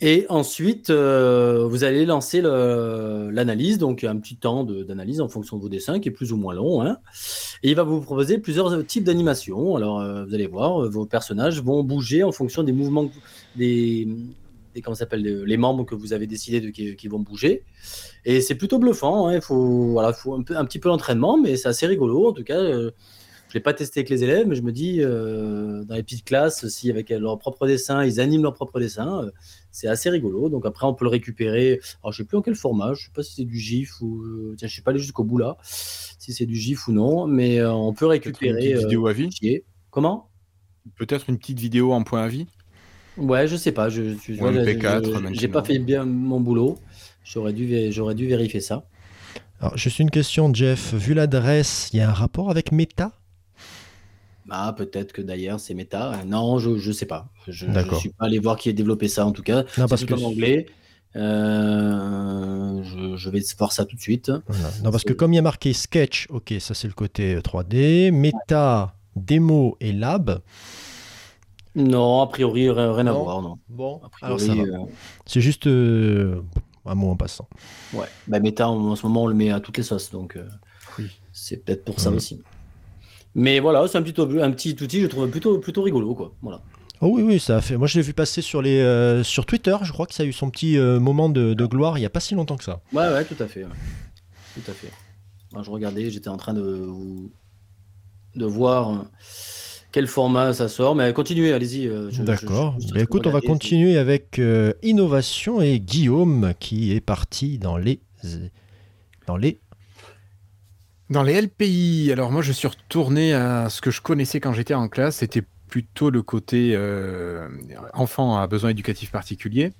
C: Et ensuite, euh, vous allez lancer l'analyse, donc un petit temps d'analyse en fonction de vos dessins, qui est plus ou moins long. hein. Et il va vous proposer plusieurs types d'animation. Alors, euh, vous allez voir, euh, vos personnages vont bouger en fonction des mouvements, des, comment s'appelle, les membres que vous avez décidé qui, vont bouger. Et c'est plutôt bluffant. hein. Il faut, voilà, faut un, petit peu d'entraînement, mais c'est assez rigolo. En tout cas, euh, je l'ai pas testé avec les élèves, mais je me dis, euh, dans les petites classes, si avec leur propre dessin, ils animent leur propre dessin, euh, c'est assez rigolo. Donc après, on peut le récupérer. Alors, je sais plus en quel format. Je sais pas si c'est du GIF ou. euh, Tiens, je suis pas allé jusqu'au bout là, si c'est du GIF ou non, mais euh, on peut
D: une
C: récupérer.
D: petite
C: euh,
D: vidéo à vie.
C: fichier. Comment?
D: Peut-être une petite vidéo en point à vie.
C: Ouais, je sais pas. Je, je- je-
D: MP4
C: je- J'ai pas fait bien mon boulot. J'aurais dû, j'aurais dû vérifier ça.
A: Alors, juste une question, Jeff. Vu l'adresse, il y a un rapport avec Meta?
C: Ah, peut-être que d'ailleurs c'est méta. Non, je, je sais pas. Je,
A: D'accord.
C: suis pas allé voir qui a développé ça en tout cas.
A: Non, parce que
C: en anglais. Euh, je, je vais voir ça tout de suite.
A: Voilà. Non, parce que comme il y a marqué sketch, ok, ça c'est le côté euh, 3D, méta, démo et lab.
C: Non, a priori rien, rien à voir. Non.
A: Bon, alors ça
C: euh,
A: C'est juste euh, un mot en passant.
C: ouais. Bah, méta en, en ce moment on le met à toutes les sauces, donc
D: Oui.
C: c'est peut-être pour ça aussi. Mais voilà, c'est un petit, un petit outil, je trouve plutôt, plutôt rigolo quoi. Voilà.
A: Oh oui, oui, ça a fait. Moi, je l'ai vu passer sur, les, euh, sur Twitter. Je crois que ça a eu son petit euh, moment de, de gloire il n'y a pas si longtemps que ça.
C: Ouais, ouais, tout à fait. ouais. Tout à fait. Je regardais, j'étais en train de, de voir euh, quel format ça sort, mais continuez, allez-y.
A: D'accord. Ben, écoute, on va continuer avec euh, innovation et Guillaume qui est parti dans les. Dans les.
D: Dans les LPI, alors moi je suis retourné à ce que je connaissais quand j'étais en classe, c'était plutôt le côté euh, enfant à besoins éducatifs particuliers.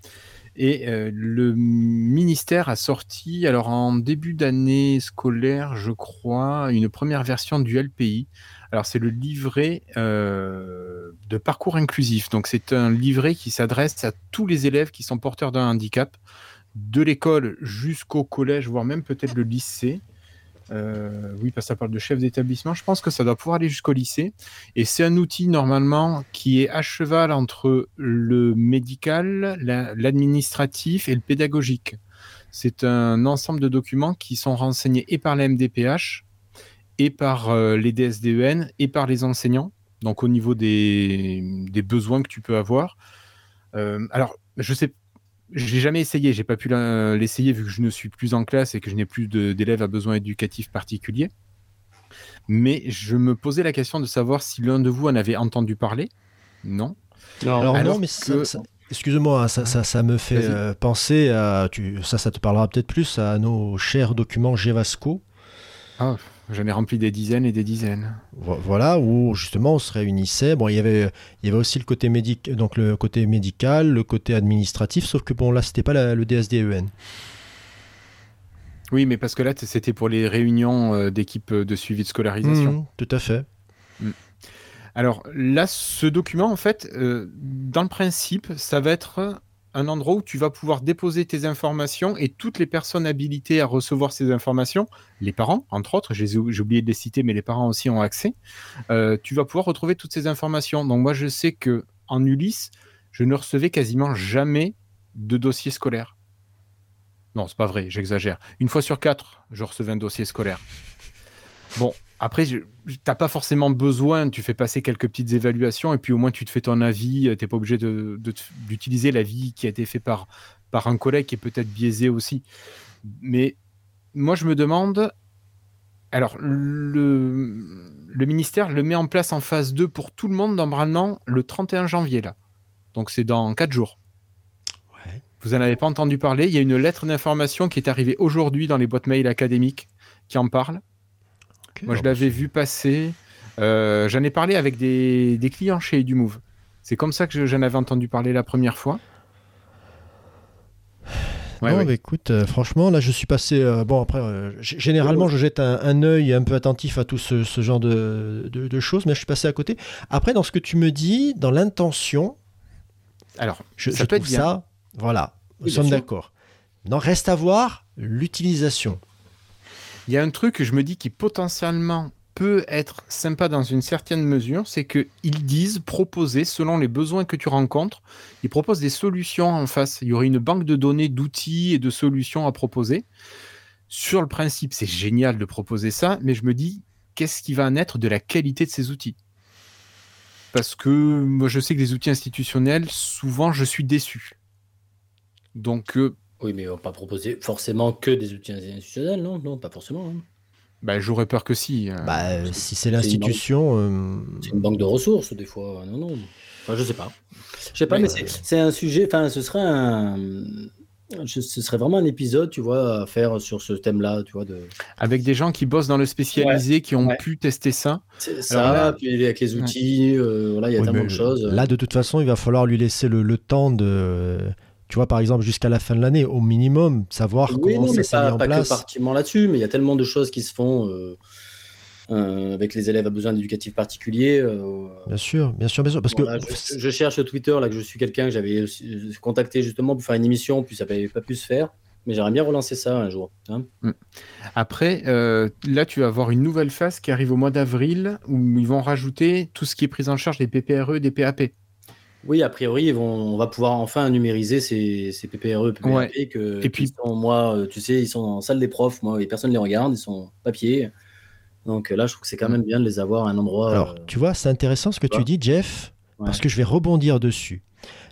D: Et euh, le ministère a sorti, alors en début d'année scolaire, je crois, une première version du LPI. Alors c'est le livret euh, de parcours inclusif. Donc c'est un livret qui s'adresse à tous les élèves qui sont porteurs d'un handicap, de l'école jusqu'au collège, voire même peut-être le lycée. Euh, oui, parce que ça parle de chef d'établissement. Je pense que ça doit pouvoir aller jusqu'au lycée. Et c'est un outil normalement qui est à cheval entre le médical, la- l'administratif et le pédagogique. C'est un ensemble de documents qui sont renseignés et par la MDPH, et par euh, les DSDEN, et par les enseignants. Donc au niveau des, des besoins que tu peux avoir. Euh, alors, je sais j'ai jamais essayé, j'ai pas pu l'essayer vu que je ne suis plus en classe et que je n'ai plus d'élèves à besoins éducatifs particuliers. Mais je me posais la question de savoir si l'un de vous en avait entendu parler. Non.
C: Non,
A: Alors,
D: alors
A: non, mais ça-
D: que-
A: ça- excuse-moi, hein, ça, ça, ça me fait euh, penser à. Tu, ça, ça te parlera peut-être plus à nos chers documents Gevasco.
D: Ah, j'en ai rempli des dizaines et des dizaines.
A: Vo- Voilà, où justement on se réunissait. Bon, il y avait, il y avait aussi le côté, médic... donc le côté médical, le côté administratif, sauf que bon, là, c'était pas la- le DSDEN.
D: Oui, mais parce que là, c'était pour les réunions euh, d'équipe de suivi de scolarisation.
A: Mhm, tout à fait.
D: Alors là, ce document, en fait, euh, dans le principe, ça va être un endroit où tu vas pouvoir déposer tes informations et toutes les personnes habilitées à recevoir ces informations, les parents, entre autres, j'ai oublié de les citer, mais les parents aussi ont accès, euh, tu vas pouvoir retrouver toutes ces informations. Donc moi, je sais que en Ulysse, je ne recevais quasiment jamais de dossier scolaire. Non, c'est pas vrai, j'exagère. Une fois sur quatre, je recevais un dossier scolaire. Bon, après, t'as pas forcément besoin, tu fais passer quelques petites évaluations et puis au moins tu te fais ton avis, euh, t'es pas obligé de- de te- d'utiliser l'avis qui a été fait par, par un collègue qui est peut-être biaisé aussi. Mais moi, je me demande, alors, le, le ministère le met en place en phase 2 pour tout le monde normalement le 31 janvier, là. Donc c'est dans 4 jours.
A: Ouais.
D: Vous en avez pas entendu parler. Il y a une lettre d'information qui est arrivée aujourd'hui dans les boîtes mail académiques qui en parle. Moi, je l'avais vu passer. Euh, j'en ai parlé avec des, des clients chez EduMove. C'est comme ça que je- j'en avais entendu parler la première fois. Ouais,
A: non,
D: ouais.
A: écoute, euh, franchement, là, je suis passé. euh, bon, après, euh, généralement, je jette un, un œil un peu attentif à tout ce, ce genre de, de- de choses, mais je suis passé à côté. Après, dans ce que tu me dis, dans l'intention,
D: Alors,
A: je,
D: Ça
A: je
D: peut être
A: trouve
D: bien.
A: ça. Voilà, nous sommes d'accord. Non, reste à voir l'utilisation.
D: Il y a un truc que je me dis qui potentiellement peut être sympa dans une certaine mesure, c'est qu'ils disent proposer, selon les besoins que tu rencontres, ils proposent des solutions en face. Il y aurait une banque de données, d'outils et de solutions à proposer. Sur le principe, c'est génial de proposer ça, mais je me dis, qu'est-ce qui va naître de la qualité de ces outils? Parce que moi, je sais que les outils institutionnels, souvent, je suis déçu. Donc, euh,
C: Oui, mais on va pas proposer forcément que des outils institutionnels, non? Non, pas forcément. hein.
D: bah, j'aurais peur que si. euh,
A: Bah, euh, si c'est
C: une
A: l'institution. euh,
C: C'est une banque de ressources, des fois. Non, non. Enfin, je sais pas. Je sais pas,
D: Ouais.
C: mais c'est c'est un sujet. Enfin, ce serait un. je- ce serait vraiment un épisode, tu vois, à faire sur ce thème-là, tu vois. De...
D: avec des gens qui bossent dans le spécialisé, qui ont
C: Ouais.
D: pu tester ça.
C: C'est ça,
D: Alors là-
C: puis avec les outils, euh, voilà, il y a
A: oui,
C: tellement
A: mais
C: de choses.
A: Là, de toute façon, il va falloir lui laisser le, le temps de. Tu vois, par exemple, jusqu'à la fin de l'année, au minimum, savoir
C: Oui,
A: comment
C: non,
A: ça s'est mis
C: pas,
A: en
C: pas que particulièrement là-dessus, mais il y a tellement de choses qui se font euh, euh, avec les élèves à besoins éducatifs particuliers. euh,
A: Bien sûr, bien sûr, bien sûr. Parce
C: Voilà,
A: que.
C: je, je cherche sur Twitter là que je suis quelqu'un que j'avais euh, contacté justement pour faire une émission, puis ça n'avait pas pu se faire. Mais j'aimerais bien relancer ça un jour. hein.
D: Après, euh, là, tu vas avoir une nouvelle phase qui arrive au mois d'avril où ils vont rajouter tout ce qui est pris en charge des PPRE, des PAP.
C: Oui, a priori, ils vont, on va pouvoir enfin numériser ces, ces PPRE,
D: Ouais.
C: que,
D: Et puis-
C: sont, moi, euh, tu sais, ils sont en salle des profs, moi, et personne ne les regarde, ils sont papier. Donc euh, là, je trouve que c'est quand même bien de les avoir à un endroit.
A: Alors,
C: euh,
A: tu vois, c'est intéressant ce que
C: tu
A: dis, Jeff,
C: Ouais.
A: parce que je vais rebondir dessus.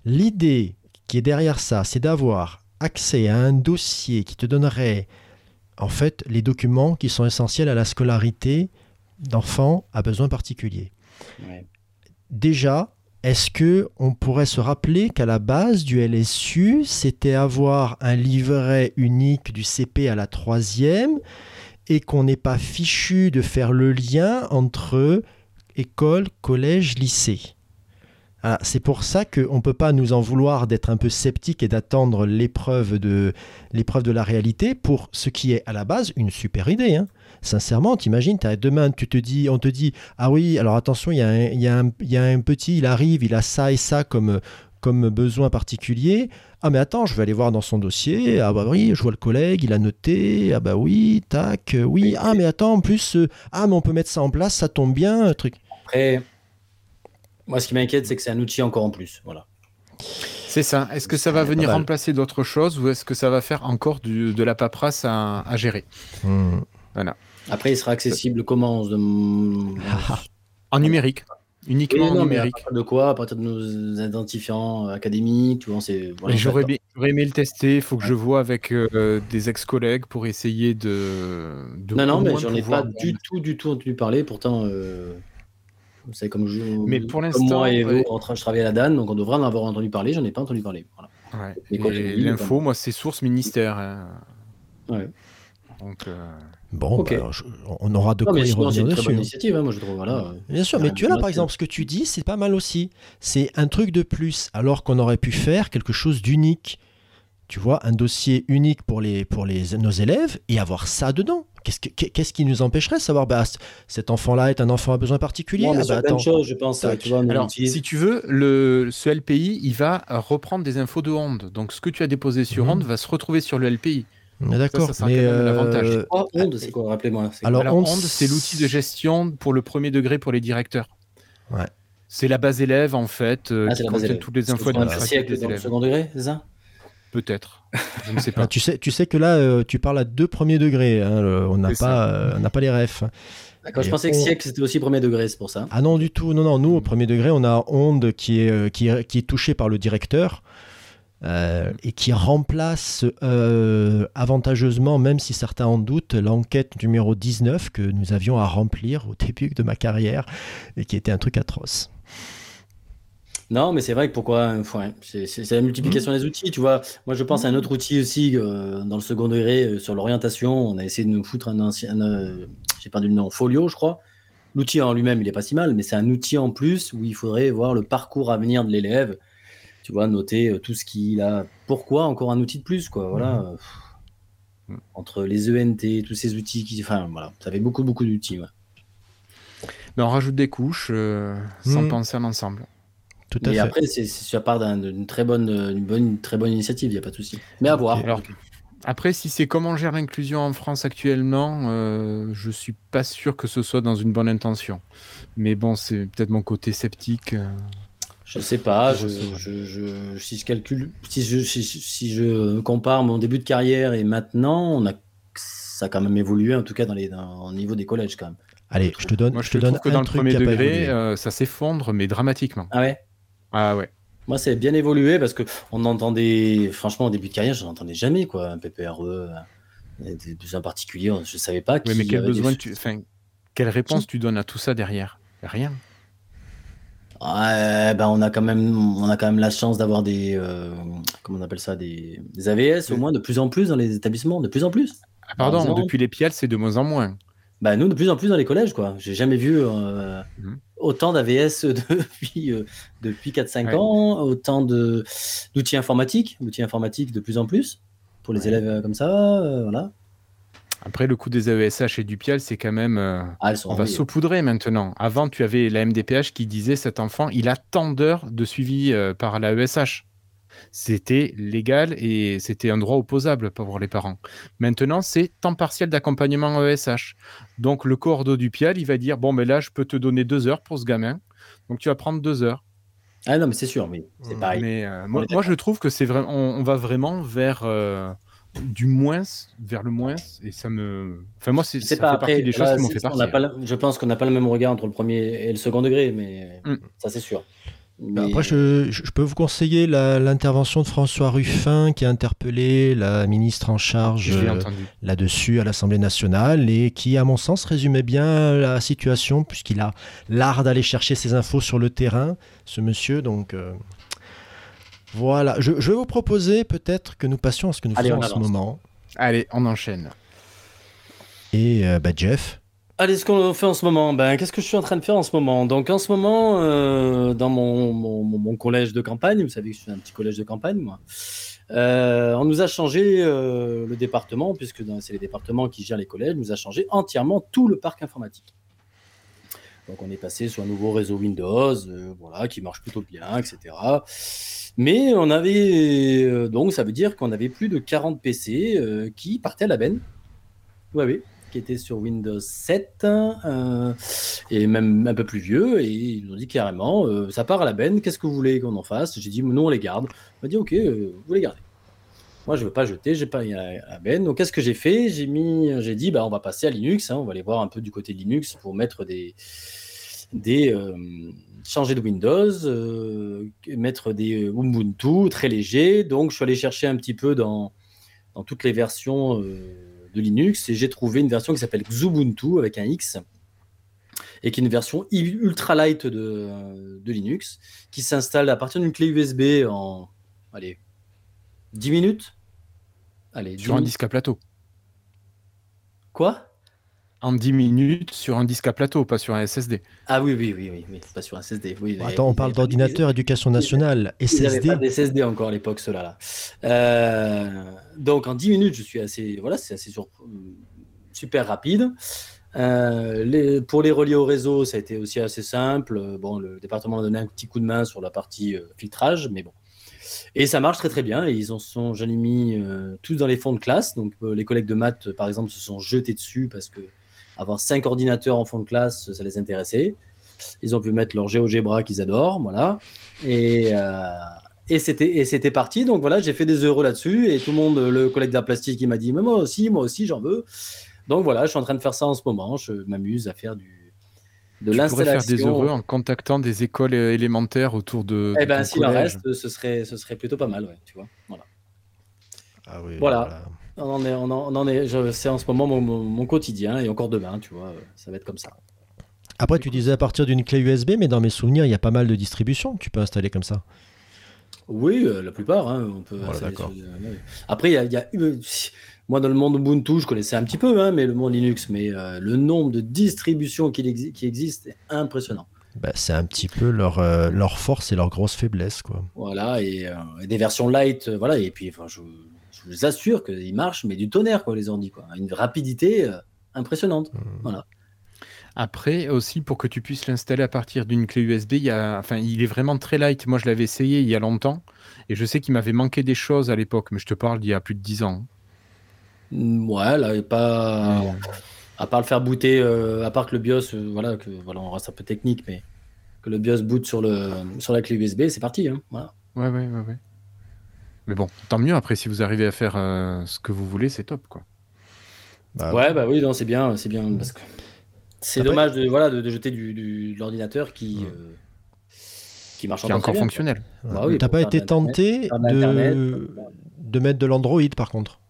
A: L'idée qui est derrière ça, c'est d'avoir accès à un dossier qui te donnerait, en fait, les documents qui sont essentiels à la scolarité d'enfants à besoins particuliers.
C: ouais.
A: Déjà, est-ce que on pourrait se rappeler qu'à la base du LSU, c'était avoir un livret unique du CP à la troisième et qu'on n'est pas fichu de faire le lien entre école, collège, lycée? Voilà, c'est pour ça qu'on ne peut pas nous en vouloir d'être un peu sceptique et d'attendre l'épreuve de, l'épreuve de la réalité pour ce qui est à la base une super idée. hein. Sincèrement, t'imagines, demain tu te dis, on te dit, ah oui, alors attention, il y, a un- il y, a un- il y a un petit, il arrive, il a ça et ça comme, comme besoin particulier. Ah mais attends, je vais aller voir dans son dossier. Ah bah oui, je vois le collègue, il a noté. Ah bah oui, tac, oui.
C: Oui,
A: Ah mais attends, en plus, euh, ah mais on peut mettre ça en place, ça tombe bien, un truc.
C: Après, moi, ce qui m'inquiète, c'est que c'est un outil encore en plus. Voilà.
D: C'est ça. Est-ce que ça va venir
A: mal.
D: remplacer d'autres choses ou est-ce que ça va faire encore du- de la paperasse à, à gérer
A: Hmm.
C: Après, il sera accessible comment
D: En numérique. Uniquement
C: Oui,
D: en
C: à
D: numérique.
C: de quoi? À partir de nos identifiants académiques, tu vois, c'est. voilà,
D: j'aurais aimé le tester. Il faut que je vois avec euh, des ex-collègues pour essayer de. de
C: Non, non, mais j'en ai pas du tout, du tout entendu parler. Pourtant, euh, vous savez, comme je.
D: Mais pour
C: comme
D: l'instant,
C: moi et
D: ouais.
C: vous, en train, je travaille à la DAN, donc on devrait en avoir entendu parler. J'en ai pas entendu parler. Voilà.
D: Ouais. L'info, moi, c'est source ministère. hein.
C: Ouais.
D: Donc, euh,
A: Bon,
C: Ok.
A: bah, je- on aura de
C: Non,
A: quoi y
C: c'est
A: revenir dessus.
C: bonne initiative, hein, moi, je trouve. Voilà.
A: Bien sûr, mais tu vois là, par exemple, ce que tu dis, c'est pas mal aussi. C'est un truc de plus, alors qu'on aurait pu faire quelque chose d'unique. Tu vois, un dossier unique pour, les, pour les, nos élèves et avoir ça dedans. Qu'est-ce, que- qu'est-ce qui nous empêcherait de savoir, bah, cet enfant-là est un enfant à besoin particulier?
C: Non,
A: Ah, bah, attends.
C: choses, je pense. Tu vois,
D: Alors, si tu veux, le, ce LPI, il va reprendre des infos de Honde. Donc, ce que tu as déposé sur. Honde va se retrouver sur le LPI.
A: D'accord, mais
D: quand même un avantage.
A: euh,
C: Oh, Onde, c'est quoi Rappelez-moi.
A: Alors,
D: Alors, c'est l'outil de gestion pour le premier degré pour les directeurs.
A: Ouais.
D: C'est la base élève, en fait, euh,
C: Ah,
D: qui
C: c'est la base
D: contient toutes les infos administratives des
C: dans le
D: élèves.
C: second degré, c'est ça?
D: Peut-être. Je ne sais
A: Ah,
D: pas.
A: tu, sais, tu sais que là, euh, tu parles à deux premiers degrés. hein, le- on n'a pas, euh, on n'a pas les refs.
C: D'accord, je pensais que
A: on-
C: siècle c'était aussi premier degré, c'est pour ça.
A: Ah non, du tout. Non, non, nous, au premier degré, on a Onde qui est, euh, qui est, qui est touché par le directeur euh, et qui remplace euh, avantageusement, même si certains en doutent, l'enquête numéro 19 que nous avions à remplir au début de ma carrière et qui était un truc atroce.
C: Non, mais c'est vrai que pourquoi ouais, c'est la
A: Mmh.
C: multiplication des outils, tu vois. Moi, je pense à un autre outil aussi euh, dans le second degré euh, sur l'orientation. On a essayé de nous foutre un ancien, euh, j'ai perdu le nom, Folio, je crois. L'outil en lui-même, il est pas si mal, mais c'est un outil en plus où il faudrait voir le parcours à venir de l'élève. Tu vois, noter tout ce qu'il a. Pourquoi encore un outil de plus, quoi. Voilà. pff, entre les ENT, tous ces outils qui, enfin, voilà, ça fait beaucoup, beaucoup d'outils. ouais.
D: On rajoute des couches sans penser à l'ensemble.
A: Tout à
C: Et
A: fait.
C: après, c'est ça part d'un- d'une très bonne, une bonne, une très bonne initiative, il n'y a pas de souci. Mais à voir.
D: Alors, Après, si c'est comment on gère l'inclusion en France actuellement, euh, je suis pas sûr que ce soit dans une bonne intention. Mais bon, c'est peut-être mon côté sceptique. euh.
C: Je sais pas,
D: Je
C: je,
D: sais pas.
C: je- je- si je calcule, si je, si, si je compare mon début de carrière et maintenant, on a, ça a quand même évolué, en tout cas dans les, dans- au niveau des collèges quand même.
A: Allez, je te donne,
D: Moi,
A: je
D: je
A: te donne
D: trouve que
A: un
D: dans le premier degré, euh, ça s'effondre, mais dramatiquement.
C: Ah ouais?
D: Ah ouais.
C: Moi, c'est bien évolué parce que on entendait, franchement, au début de carrière, je n'entendais jamais quoi, un PPRE, des besoins particuliers, je savais pas. Qui
D: mais quel
C: avait des-
D: besoin tu, enfin, quelle réponse tu donnes à tout ça derrière? Rien.
C: Ouais, ben on a quand même, on a quand même la chance d'avoir des, euh, comment on appelle ça, des, des AVS au moins de plus en plus dans les établissements, de plus en plus.
D: Ah, pardon, depuis les pials, c'est de moins en moins.
C: Bah nous de plus en plus dans les collèges quoi. J'ai jamais vu euh,
D: Mhm.
C: Autant d'AVS depuis euh, depuis 4-5
D: Ouais.
C: ans, autant d'outils informatiques, d'outils informatiques de plus en plus pour les
D: Ouais.
C: élèves euh, comme ça, euh, voilà.
D: Après, le coût des AESH et du pial, c'est quand même. euh,
C: Ah
D: on va saupoudrer maintenant. Avant, tu avais la MDPH qui disait cet enfant, il a tant d'heures de suivi par la ESH. C'était légal et c'était un droit opposable pour les parents. Maintenant, c'est temps partiel d'accompagnement ESH. Donc, le cordeau du pial, il va dire Bon, mais là, je peux te donner deux heures pour ce gamin. Donc, tu vas prendre deux heures.
C: Ah non mais c'est sûr, mais c'est
A: Mhm.
C: pareil.
D: Mais euh, moi, je trouve que c'est vraiment, on, on va vraiment vers euh, du moins, vers le moins, et ça me, enfin moi, c'est
C: pas
D: fait
C: après.
D: partie des choses
C: là,
D: qui m'ont
C: c'est-
D: fait
C: on
D: partir.
C: n'a pas la- je pense qu'on n'a pas le même regard entre le premier et le second degré, mais
D: Mm.
C: ça c'est sûr.
A: Bah,
C: Mais-
A: Après, je, peux vous conseiller l'intervention de François Ruffin qui a interpellé la ministre en charge euh, là-dessus à l'Assemblée nationale et qui, à mon sens, résumait bien la situation puisqu'il a l'art d'aller chercher ses infos sur le terrain, ce monsieur. Donc euh, voilà, je, je vais vous proposer peut-être que nous passions à ce que nous
C: Allez,
A: faisons
C: on
A: en ce moment.
D: Allez, on enchaîne.
A: Et euh, bah, Jeff,
C: Allez, ce qu'on fait en ce moment, ben, qu'est-ce que je suis en train de faire en ce moment? Donc, en ce moment, euh, dans mon, mon, collège de campagne, vous savez que je suis un petit collège de campagne, moi, euh, on nous a changé euh, le département, puisque c'est les départements qui gèrent les collèges, nous a changé entièrement tout le parc informatique. Donc, on est passé sur un nouveau réseau Windows, voilà, qui marche plutôt bien, etc. Mais on avait, donc, ça veut dire qu'on avait plus de 40 PC qui partaient à la benne. Ouais, oui qui était sur Windows 7 euh, et même un peu plus vieux et ils nous ont dit carrément euh, ça part à la benne qu'est-ce que vous voulez qu'on en fasse? J'ai dit nous on les garde. On m'a dit ok euh, vous les gardez. Moi je veux pas jeter j'ai pas la benne. Donc qu'est-ce que j'ai fait? J'ai mis j'ai dit bah on va passer à Linux hein, on va aller voir un peu du côté Linux pour mettre des des changer de Windows mettre des Ubuntu très légers donc je suis allé chercher un petit peu dans dans toutes les versions de Linux et j'ai trouvé une version qui s'appelle Xubuntu avec un X et qui est une version ultra light de, de Linux qui s'installe à partir d'une clé USB en allez 10 minutes? Allez, 10
D: Sur un
C: minutes.
D: disque à plateau.
C: Quoi?
D: En 10 minutes sur un disque à plateau, pas sur un SSD.
C: Ah oui, oui, oui, oui, oui, pas sur un SSD. Oui,
A: Bon, attends, on parle d'ordinateur, éducation nationale,
C: n'avaient
A: SSD.
C: pas SSD encore à l'époque, ceux-là. Là. Euh, donc en 10 minutes, je suis assez, voilà, c'est assez sur- super rapide. Euh, les- pour les relier au réseau, ça a été aussi assez simple. Bon, le département a donné un petit coup de main sur la partie euh, filtrage, mais bon. Et ça marche très très bien. Et ils en sont, j'en ai mis euh, tous dans les fonds de classe. Donc euh, les collègues de maths, par exemple, se sont jetés dessus parce que avoir cinq ordinateurs en fond de classe, ça les intéressait. Ils ont pu mettre leur GeoGebra qu'ils adorent, voilà. Et, euh, et c'était et c'était parti. Donc voilà, j'ai fait des euros là-dessus et tout le monde, le collègue d'art plastique, il m'a dit, mais moi aussi, moi aussi, j'en veux. Donc voilà, je suis en train de faire ça en ce moment. Je m'amuse à faire du de
D: Tu pourrais faire des heureux en contactant des écoles élémentaires autour de.
C: Eh
D: de
C: ben,
D: ton
C: s'il en reste, ce serait, ce serait plutôt pas mal, ouais, tu vois. Voilà.
A: Ah oui,
C: Voilà. On en est, on en, on en est, je- c'est en ce moment mon, mon- mon quotidien et encore demain, tu vois, ça va être comme ça.
A: Après, tu disais à partir d'une clé USB, mais dans mes souvenirs, il y a pas mal de distributions que tu peux installer comme ça.
C: Oui, euh, la plupart, hein, on peut.
A: Voilà,
C: installer
A: d'accord.
C: sur- euh, ouais. Après, il y a, y a moi dans le monde Ubuntu, je connaissais un petit peu, hein, mais le monde Linux, mais euh, le nombre de distributions qui, exi- qui existent est impressionnant.
A: Bah, c'est un petit peu leur, euh, leur force et leur grosse faiblesse. Quoi.
C: Voilà, et, euh, et des versions light, euh, voilà, et puis enfin, je, je vous assure qu'ils marchent, mais du tonnerre, quoi, les ordi, quoi. Une rapidité euh, impressionnante.
D: Après aussi, pour que tu puisses l'installer à partir d'une clé USB, il, y a... enfin, il est vraiment très light. Moi, je l'avais essayé il y a longtemps et je sais qu'il m'avait manqué des choses à l'époque, mais je te parle d'il y a plus de 10 ans.
C: Mm, Ouais, là, et pas. À part le faire booter, euh, à part que le BIOS, euh, voilà, que voilà, on reste un peu technique, mais que le BIOS boot sur, le, sur la clé USB, c'est parti. Hein, voilà.
D: Ouais, ouais, ouais, ouais. Mais bon, tant mieux après, si vous arrivez à faire euh, ce que vous voulez, c'est top, quoi.
A: Bah,
C: ouais, bah oui, non, c'est bien, c'est bien parce que c'est
A: Après-
C: dommage de voilà de, de jeter du, du- de l'ordinateur qui euh, qui marche
D: Qui est
C: encore bien,
D: fonctionnel.
A: ouais.
C: Bah oui,
A: T'as pas été tenté
C: de
A: de... mettre de l'Android par contre?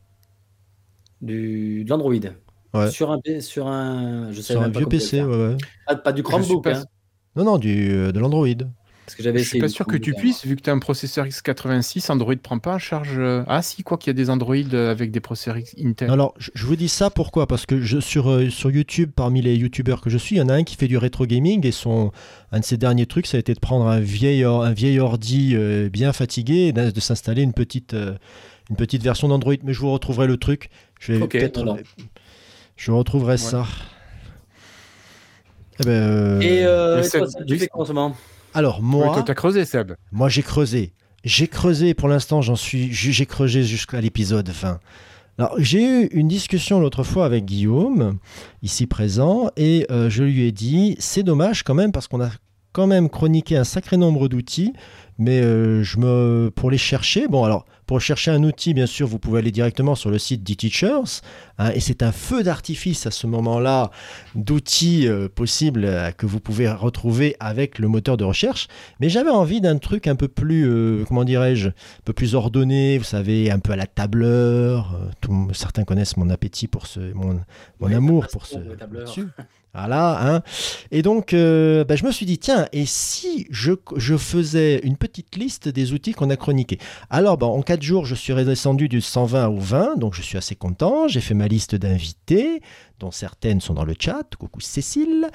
C: Du, de l'Android.
A: Ouais.
C: Sur un sur un je sais
A: Sur un vieux PC, ouais, ouais.
C: Pas, pas du Chromebook,
D: pas-
C: hein,
A: Non, non, du, euh, de l'Android.
C: Parce que j'avais
D: Je suis pas sûr que tu puisses, vu que tu as un processeur x86, Android prend pas en charge. euh, Ah si, quoi qu'il y a des Android euh, avec des processeurs X- Intel.
A: Alors, je, je vous dis ça pourquoi? Parce que je, sur, euh, sur YouTube, parmi les YouTubeurs que je suis, il y en a un qui fait du rétro gaming et son, un de ses derniers trucs, ça a été de prendre un vieil, or- un vieil ordi euh, bien fatigué et de, de s'installer une petite, euh, une petite version d'Android. Mais je vous retrouverai le truc. Je vais
C: Ok,
A: peut-être.
C: non, non.
A: Je retrouverai ça. Eh ben, euh,
C: Et, euh, et toi,
D: c'est-
C: Seb, tu
D: oui,
C: fais quoi en ce moment?
A: Alors,
D: Oui,
A: moi.
D: toi, t'as creusé, Seb.
A: Moi, j'ai creusé. J'ai creusé, pour l'instant, j'en suis, j'ai j'ai creusé jusqu'à l'épisode 20. Alors, j'ai eu une discussion l'autre fois avec Guillaume, ici présent, et euh, je lui ai dit, c'est dommage quand même, parce qu'on a quand même chroniqué un sacré nombre d'outils, mais euh, je me, pour les chercher, bon alors, pour chercher un outil, bien sûr, vous pouvez aller directement sur le site d'eTeachers, hein, et c'est un feu d'artifice à ce moment-là d'outils euh, possibles euh, que vous pouvez retrouver avec le moteur de recherche. Mais j'avais envie d'un truc un peu plus, comment dirais-je, un peu plus ordonné, vous savez, un peu à la tableur. tout- certains connaissent mon appétit pour ce, mon, mon
C: Oui,
A: amour pour ce. Voilà, hein. Et donc, bah, je me suis dit, tiens, et si je, je faisais une petite liste des outils qu'on a chroniqués Alors, bah, en 4 jours, je suis redescendu du 120 au 20, donc je suis assez content. J'ai fait ma liste d'invités, dont certaines sont dans le chat. Coucou Cécile.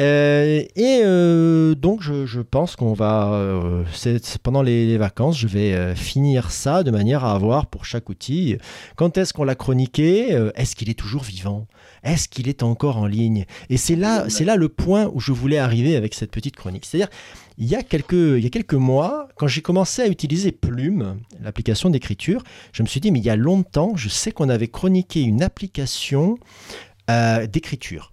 A: Euh, et euh, donc, je, je pense qu'on va, euh, c'est- pendant les, les vacances, je vais finir ça de manière à avoir pour chaque outil quand est-ce qu'on l'a chroniqué, est-ce qu'il est toujours vivant, est-ce qu'il est encore en ligne? Et c'est là, c'est là le point où je voulais arriver avec cette petite chronique. C'est-à-dire, il y a quelques, mois, quand j'ai commencé à utiliser Plume, l'application d'écriture, je me suis dit, mais il y a longtemps, je sais qu'on avait chroniqué une application euh, d'écriture.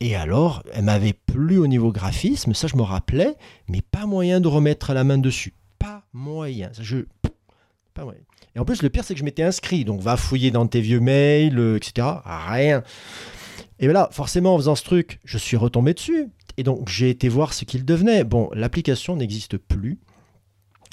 A: Et alors, elle m'avait plu au niveau graphisme, ça je me rappelais, mais pas moyen de remettre la main dessus. Pas moyen. Je... Pas moyen. Et en plus, le pire, c'est que je m'étais inscrit. Donc, va fouiller dans tes vieux mails, euh, etc. Rien. Et là, forcément, en faisant ce truc, je suis retombé dessus. Et donc, j'ai été voir ce qu'il devenait. Bon, l'application n'existe plus.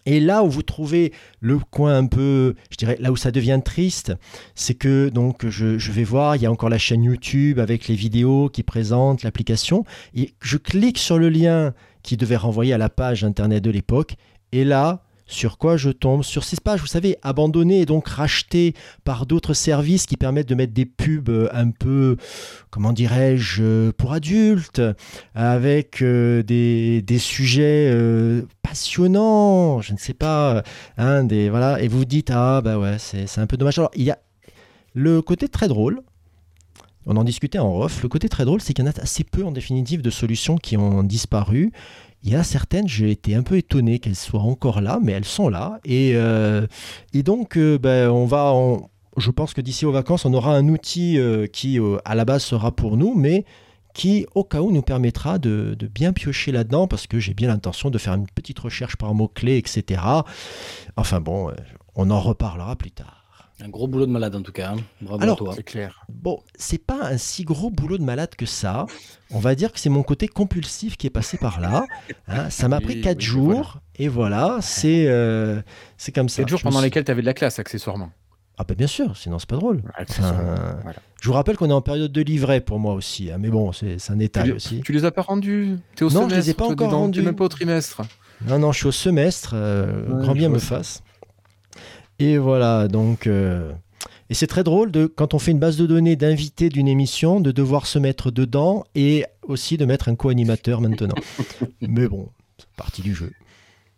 A: Et là où vous trouvez le coin un peu, je dirais, là où ça devient triste, c'est que donc je, je vais voir, il y a encore la chaîne YouTube avec les vidéos qui présentent l'application. Et je clique sur le lien qui devait renvoyer à la page internet de l'époque. Et là, sur quoi je tombe Sur ces pages, vous savez, abandonnées et donc rachetées par d'autres services qui permettent de mettre des pubs euh, un peu, comment dirais-je, euh, pour adultes, avec euh, des, des sujets passionnants, je ne sais pas, hein, des, voilà, et vous vous dites, ah bah ouais, c'est un peu dommage. Alors, il y a le côté très drôle, on en discutait en off, le côté très drôle, c'est qu'il y en a assez peu en définitive de solutions qui ont disparu. Il y en a certaines, j'ai été un peu étonné qu'elles soient encore là, mais elles sont là. Et, euh, et donc, euh, ben, on va, on- je pense que d'ici aux vacances, on aura un outil euh, qui, à la base, sera pour nous, mais qui, au cas où, nous permettra de, de bien piocher là-dedans, parce que j'ai bien l'intention de faire une petite recherche par mots-clés, etc. Enfin bon, on en reparlera plus tard.
C: Un gros boulot de malade en tout cas. hein. Bravo
A: Alors,
C: à toi.
D: C'est clair.
A: Bon, c'est pas un si gros boulot de malade que ça. On va dire que c'est mon côté compulsif qui est passé par là. Hein, ça m'a pris 4
D: oui,
A: jours. Et voilà, c'est euh, c'est comme ça.
D: C'est le jour
A: Je me
D: pendant
A: suis-
D: lesquels tu avais de la classe, accessoirement.
A: Ah bah bien sûr, sinon c'est pas drôle.
D: Accessoirement,
A: Enfin,
D: voilà.
A: Je vous rappelle qu'on est en période de livret pour moi aussi. hein, mais bon, c'est un
D: les-
A: aussi.
D: tu les as pas rendus? T'es au
A: Non, je les ai
D: semestre,
A: pas encore rendus.
D: Même pas au trimestre.
A: Non, non, je suis au semestre. euh,
D: Ouais,
A: grand bien me
D: ça.
A: fasse. Et voilà, donc... euh, Et c'est très drôle de, quand on fait une base de données d'invités d'une émission, de devoir se mettre dedans et aussi de mettre un co-animateur maintenant. Mais bon, c'est partie du jeu.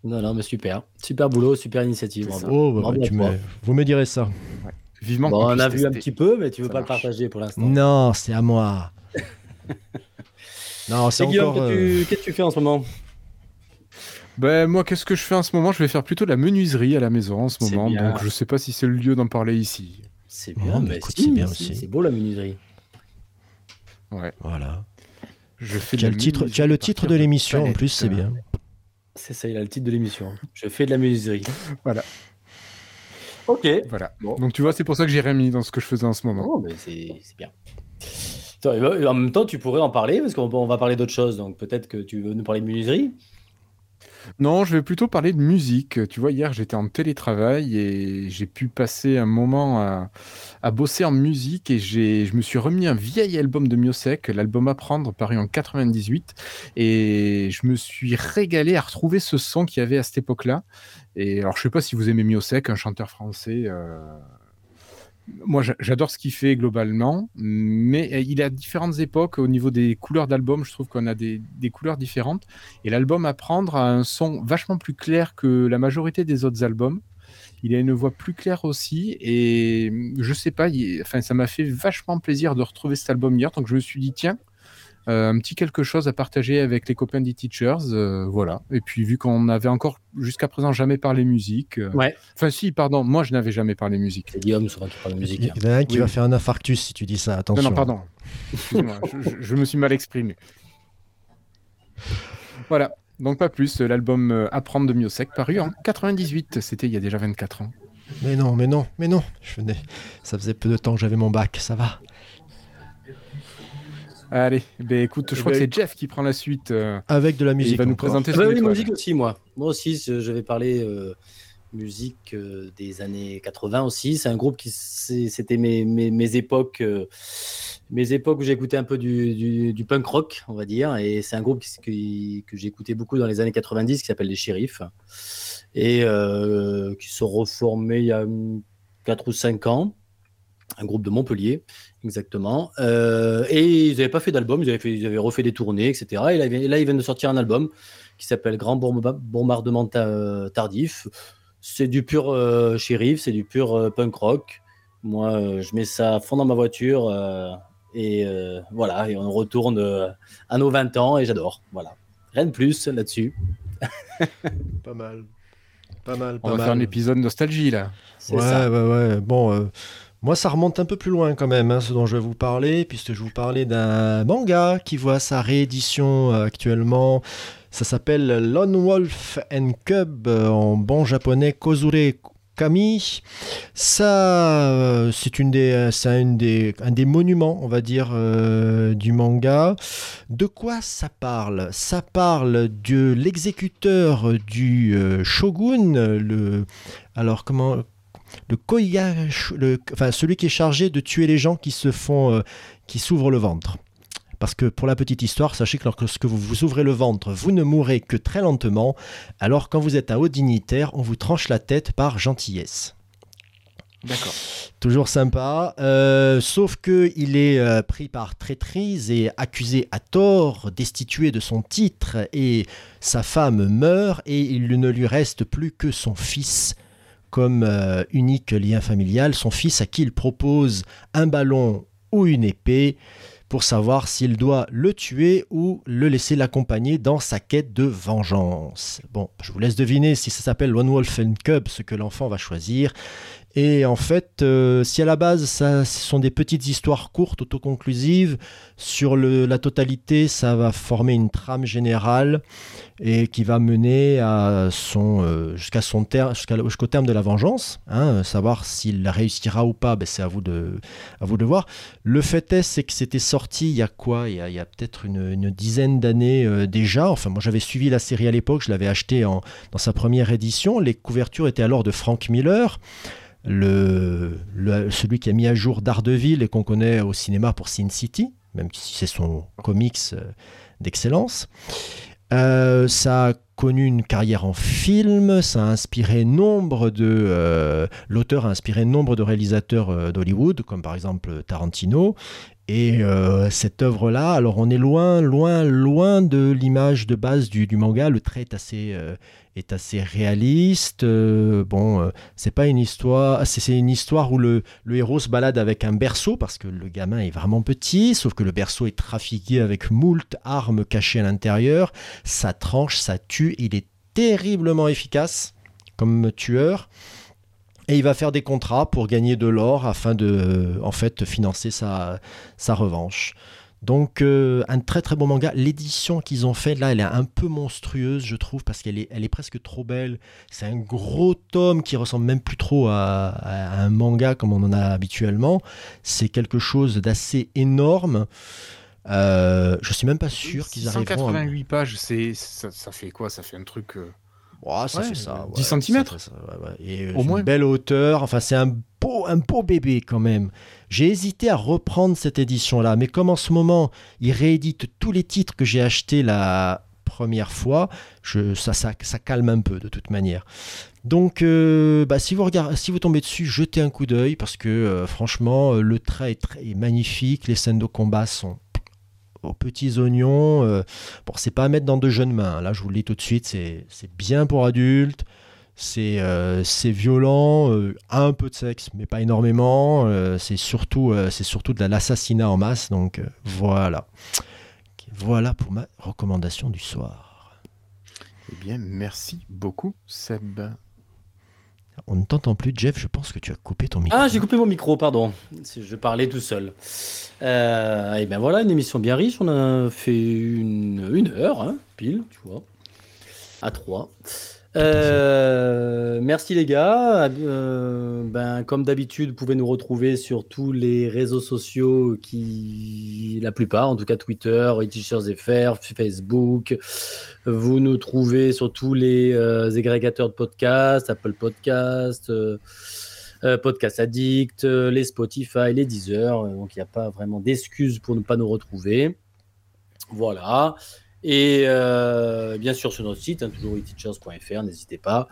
C: Non, non, mais super. Super boulot, super initiative. Bravo.
A: Oh, bah,
C: Bravo
A: bah, tu me- vous me direz ça.
D: Vivement.
C: Bon, on a vu un petit peu, mais tu veux
D: Ça
C: pas
D: marche.
C: le partager pour l'instant.
A: Non, c'est à moi. non, c'est encore...
C: qu'est-ce
A: euh,
C: qu'est-ce que tu fais en ce moment?
D: Ben, moi, qu'est-ce que je fais en ce moment? Je vais faire plutôt de la menuiserie à la maison en ce moment,
C: bien.
D: donc je sais pas si c'est le lieu d'en parler ici.
C: C'est bien,
A: Oh, mais
C: mais
A: écoute,
C: si,
A: c'est bien
C: si,
A: aussi.
C: C'est beau la menuiserie.
D: Ouais.
A: Voilà.
D: Je fais
A: Tu as le titre, tu as le titre de l'émission en plus, c'est bien.
C: C'est ça, il a le titre de l'émission. Je fais de la menuiserie.
D: Voilà.
C: Ok.
D: Voilà.
C: Bon.
D: Donc tu vois, c'est pour ça que j'ai remis dans ce que je faisais en ce moment.
C: Oh, mais c'est bien. Ben, En même temps, tu pourrais en parler parce qu'on on va parler d'autre chose. Donc peut-être que tu veux nous parler de menuiserie.
D: Non, je vais plutôt parler de musique. Tu vois, hier, j'étais en télétravail et j'ai pu passer un moment à, bosser en musique et j'ai, je me suis remis un vieil album de Miosek, l'album Apprendre, paru en 98. Et je me suis régalé à retrouver ce son qu'il y avait à cette époque-là. Et alors, je sais pas si vous aimez Miosek, un chanteur français. euh, Moi, j'a- j'adore ce qu'il fait globalement, mais euh, il a différentes époques au niveau des couleurs d'album. Je trouve qu'on a des, couleurs différentes. Et l'album Apprendre a un son vachement plus clair que la majorité des autres albums. Il a une voix plus claire aussi. Et je sais pas, enfin, ça m'a fait vachement plaisir de retrouver cet album hier. Donc je me suis dit, tiens, un petit quelque chose à partager avec les copains des teachers. euh, voilà. Et puis vu qu'on n'avait encore jusqu'à présent jamais parlé musique. euh,
C: Ouais.
D: Enfin, si, pardon, moi je n'avais jamais parlé musique.
C: C'est Guillaume souvent qui parle de musique.
A: Il y en a un qui
D: Oui.
A: va faire un infarctus si tu dis ça,
D: Non,
A: attention.
D: non, pardon. Excuse-moi, je, je- je me suis mal exprimé. Voilà. Donc pas plus, l'album euh, Apprendre de Miosek, paru en 98, c'était il y a déjà 24 ans.
A: Mais non, mais non, mais non. Je venais... Ça faisait peu de temps que j'avais mon bac, ça va.
D: Allez, ben écoute, je
A: Eh
D: crois
A: ben,
D: que c'est Jeff qui prend la suite. euh,
A: Avec de la
D: et
A: musique.
D: il va nous
A: encore.
D: présenter
C: Ah
D: son
C: bah oui,
D: étoile.
C: musique aussi, moi. Moi aussi, je je vais parler euh, musique euh, des années 80 aussi. C'est un groupe qui c'est- c'était mes, mes, mes époques, euh, mes époques où j'écoutais un peu du, du, du punk rock, on va dire. Et c'est un groupe qui, qui- que j'écoutais beaucoup dans les années 90 qui s'appelle les Shérifs et euh, qui sont reformés il y a 4 ou 5 ans. Un groupe de Montpellier, exactement. Euh, et ils n'avaient pas fait d'album, ils, avaient fait- ils avaient refait des tournées, etc. Et là, ils- là, ils viennent de sortir un album qui s'appelle Grand Bomba- Bombardement Ta- Tardif. C'est du pur euh, shérif, c'est du pur euh, punk rock. Moi, euh, je mets ça à fond dans ma voiture euh, et euh, voilà, et on retourne euh, à nos 20 ans et j'adore. Voilà. Rien de plus là-dessus.
A: Pas mal. Pas mal,
D: On va faire un épisode nostalgie là.
A: Ouais,
C: ça.
A: ouais, ouais. Bon, euh, moi, ça remonte un peu plus loin quand même, hein, ce dont je vais vous parler, puisque je vous parler d'un manga qui voit sa réédition euh, actuellement. Ça s'appelle Lone Wolf and Cub, euh, en bon japonais Kozure Kami. Ça, euh, c'est une des, un des, monuments, on va dire, du manga. De quoi ça parle? Ça parle de l'exécuteur du shogun, le, alors comment le koya, le, enfin celui qui est chargé de tuer les gens qui se font, euh, qui s'ouvrent le ventre. Parce que pour la petite histoire, sachez que lorsque vous vous ouvrez le ventre, vous ne mourrez que très lentement. Alors quand vous êtes un haut dignitaire, on vous tranche la tête par gentillesse.
D: D'accord.
A: Toujours sympa, euh, sauf que il est euh, pris par traîtrise et accusé à tort, destitué de son titre, et sa femme meurt, et il ne lui reste plus que son fils comme euh, unique lien familial, son fils à qui il propose un ballon ou une épée pour savoir s'il doit le tuer ou le laisser l'accompagner dans sa quête de vengeance. Bon, je vous laisse deviner si ça s'appelle One Wolf and Cub, ce que l'enfant va choisir. Et en fait, euh, si à la base, ça, ce sont des petites histoires courtes, autoconclusives, sur la totalité, ça va former une trame générale et qui va mener euh, jusqu'à jusqu'au terme de la vengeance. hein, savoir s'il réussira ou pas, ben, c'est à vous de, à vous de voir. Le fait est, c'est que c'était sorti il y a quoi? Il y a, peut-être une, dizaine d'années euh, déjà. Enfin, moi, j'avais suivi la série à l'époque, je l'avais acheté dans sa première édition. Les couvertures étaient alors de Frank Miller le, celui qui a mis à jour Daredevil et qu'on connaît au cinéma pour Sin City, même si c'est son comics euh, d'excellence. Euh, ça a connu une carrière en film, ça a inspiré nombre de... euh, L'auteur a inspiré nombre de réalisateurs d'Hollywood, comme par exemple Tarantino. Et euh, cette œuvre-là, alors on est loin, loin, loin de l'image de base du, manga. Le trait est assez, euh, réaliste. Euh, bon, c'est pas une histoire, c'est une histoire où le, le héros se balade avec un berceau parce que le gamin est vraiment petit, sauf que le berceau est trafiqué avec moult armes cachées à l'intérieur. Ça tranche, ça tue. Il est terriblement efficace comme tueur. Et il va faire des contrats pour gagner de l'or afin de, en fait, financer sa, sa revanche. Donc, euh, un très très bon manga. L'édition qu'ils ont faite là, elle est un peu monstrueuse, je trouve, parce qu'elle est, elle est presque trop belle. C'est un gros tome qui ressemble même plus trop à, à un manga comme on en a habituellement. C'est quelque chose d'assez énorme. Euh, je suis même pas sûr qu'ils arriveront. à...
D: 188 pages, c'est ça, ça fait quoi? Ça fait un truc. euh,
A: Ça
D: Ouais,
A: fait ça.
D: 10
A: ouais,
D: centimètres.
A: ça fait ça, ouais, ouais. Et euh,
D: Au
A: une
D: moins.
A: belle hauteur. Enfin, c'est un beau, un beau bébé quand même. J'ai hésité à reprendre cette édition-là, mais comme en ce moment, ils rééditent tous les titres que j'ai achetés la première fois, je, ça, ça, ça calme un peu de toute manière. Donc, euh, bah, si, vous regardez, si vous tombez dessus, jetez un coup d'œil parce que euh, franchement, le trait est, très, est magnifique. Les scènes de combat sont aux petits oignons. euh, bon, c'est pas à mettre dans de jeunes mains. Là, je vous le dis tout de suite, c'est bien pour adultes. C'est euh, violent, euh, un peu de sexe, mais pas énormément. euh, c'est surtout, euh, c'est surtout de l'assassinat en masse. Donc voilà. Voilà pour ma recommandation du soir.
D: Eh bien, merci beaucoup, Seb.
A: On ne t'entend plus, Jeff. Je pense que tu as coupé ton micro.
C: Ah, j'ai coupé mon micro, pardon. Je parlais tout seul. Euh, et ben voilà, une émission bien riche. On a fait une, une heure, hein, pile, tu vois, à trois. Euh, merci les gars. Euh, ben, comme d'habitude, vous pouvez nous retrouver sur tous les réseaux sociaux qui, la plupart, en tout cas Twitter, FR, Facebook. Vous nous trouvez sur tous les euh, agrégateurs de podcasts, Apple Podcasts, euh, Podcast Addict, les Spotify, les Deezer. donc il n'y a pas vraiment d'excuses pour ne pas nous retrouver. Voilà. Et euh, bien sûr sur notre site, hein, toujours eteachers.fr, n'hésitez pas.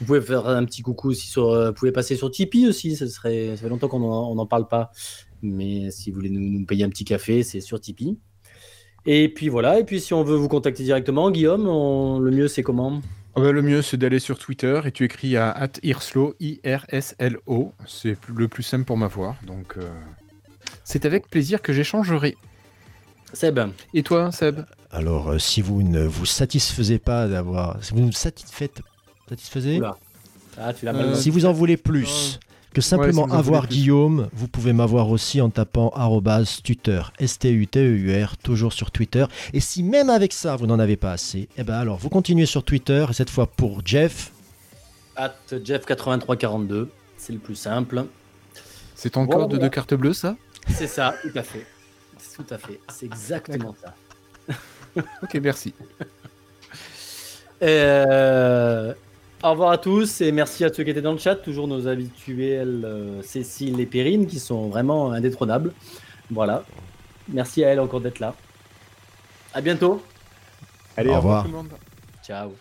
C: Vous pouvez faire un petit coucou aussi sur, euh, vous pouvez passer sur Tipeee aussi, ça serait, ça fait longtemps qu'on n'en parle pas. Mais si vous voulez nous, nous payer un petit café, c'est sur Tipeee. Et puis voilà, et puis si on veut vous contacter directement, Guillaume, on- le mieux c'est comment?
D: Ah bah, le mieux, c'est d'aller sur Twitter et tu écris à at irslo, I-R-S-L-O. C'est le plus simple pour m'avoir. Donc, euh, c'est avec plaisir que j'échangerai.
C: Seb
D: Et toi, Seb?
A: Alors, euh, si vous ne vous satisfaisez pas d'avoir, si vous nous satisfaites, satisfaisez.
C: Ah, tu
D: Euh,
C: mal
A: si vous en voulez plus que simplement
D: si vous en
A: avoir. Guillaume, vous pouvez m'avoir aussi en tapant tuteur, S-T-U-T-E-U-R, toujours sur Twitter. Et si même avec ça, vous n'en avez pas assez, eh ben alors, vous continuez sur Twitter, et cette fois pour Jeff.
C: At Jeff8342, c'est le plus simple.
D: C'est ton
C: Voilà,
D: code
C: voilà.
D: de carte bleue, ça?
C: C'est ça, tout à fait. Tout à fait, c'est exactement ça.
D: Ok, merci.
C: Euh, au revoir à tous et merci à ceux qui étaient dans le chat, toujours nos habituels euh, Cécile et Perrine qui sont vraiment indétrônables. Voilà. Merci à elle encore d'être là. À bientôt.
D: Allez,
A: Au revoir.
D: tout le monde.
C: Ciao.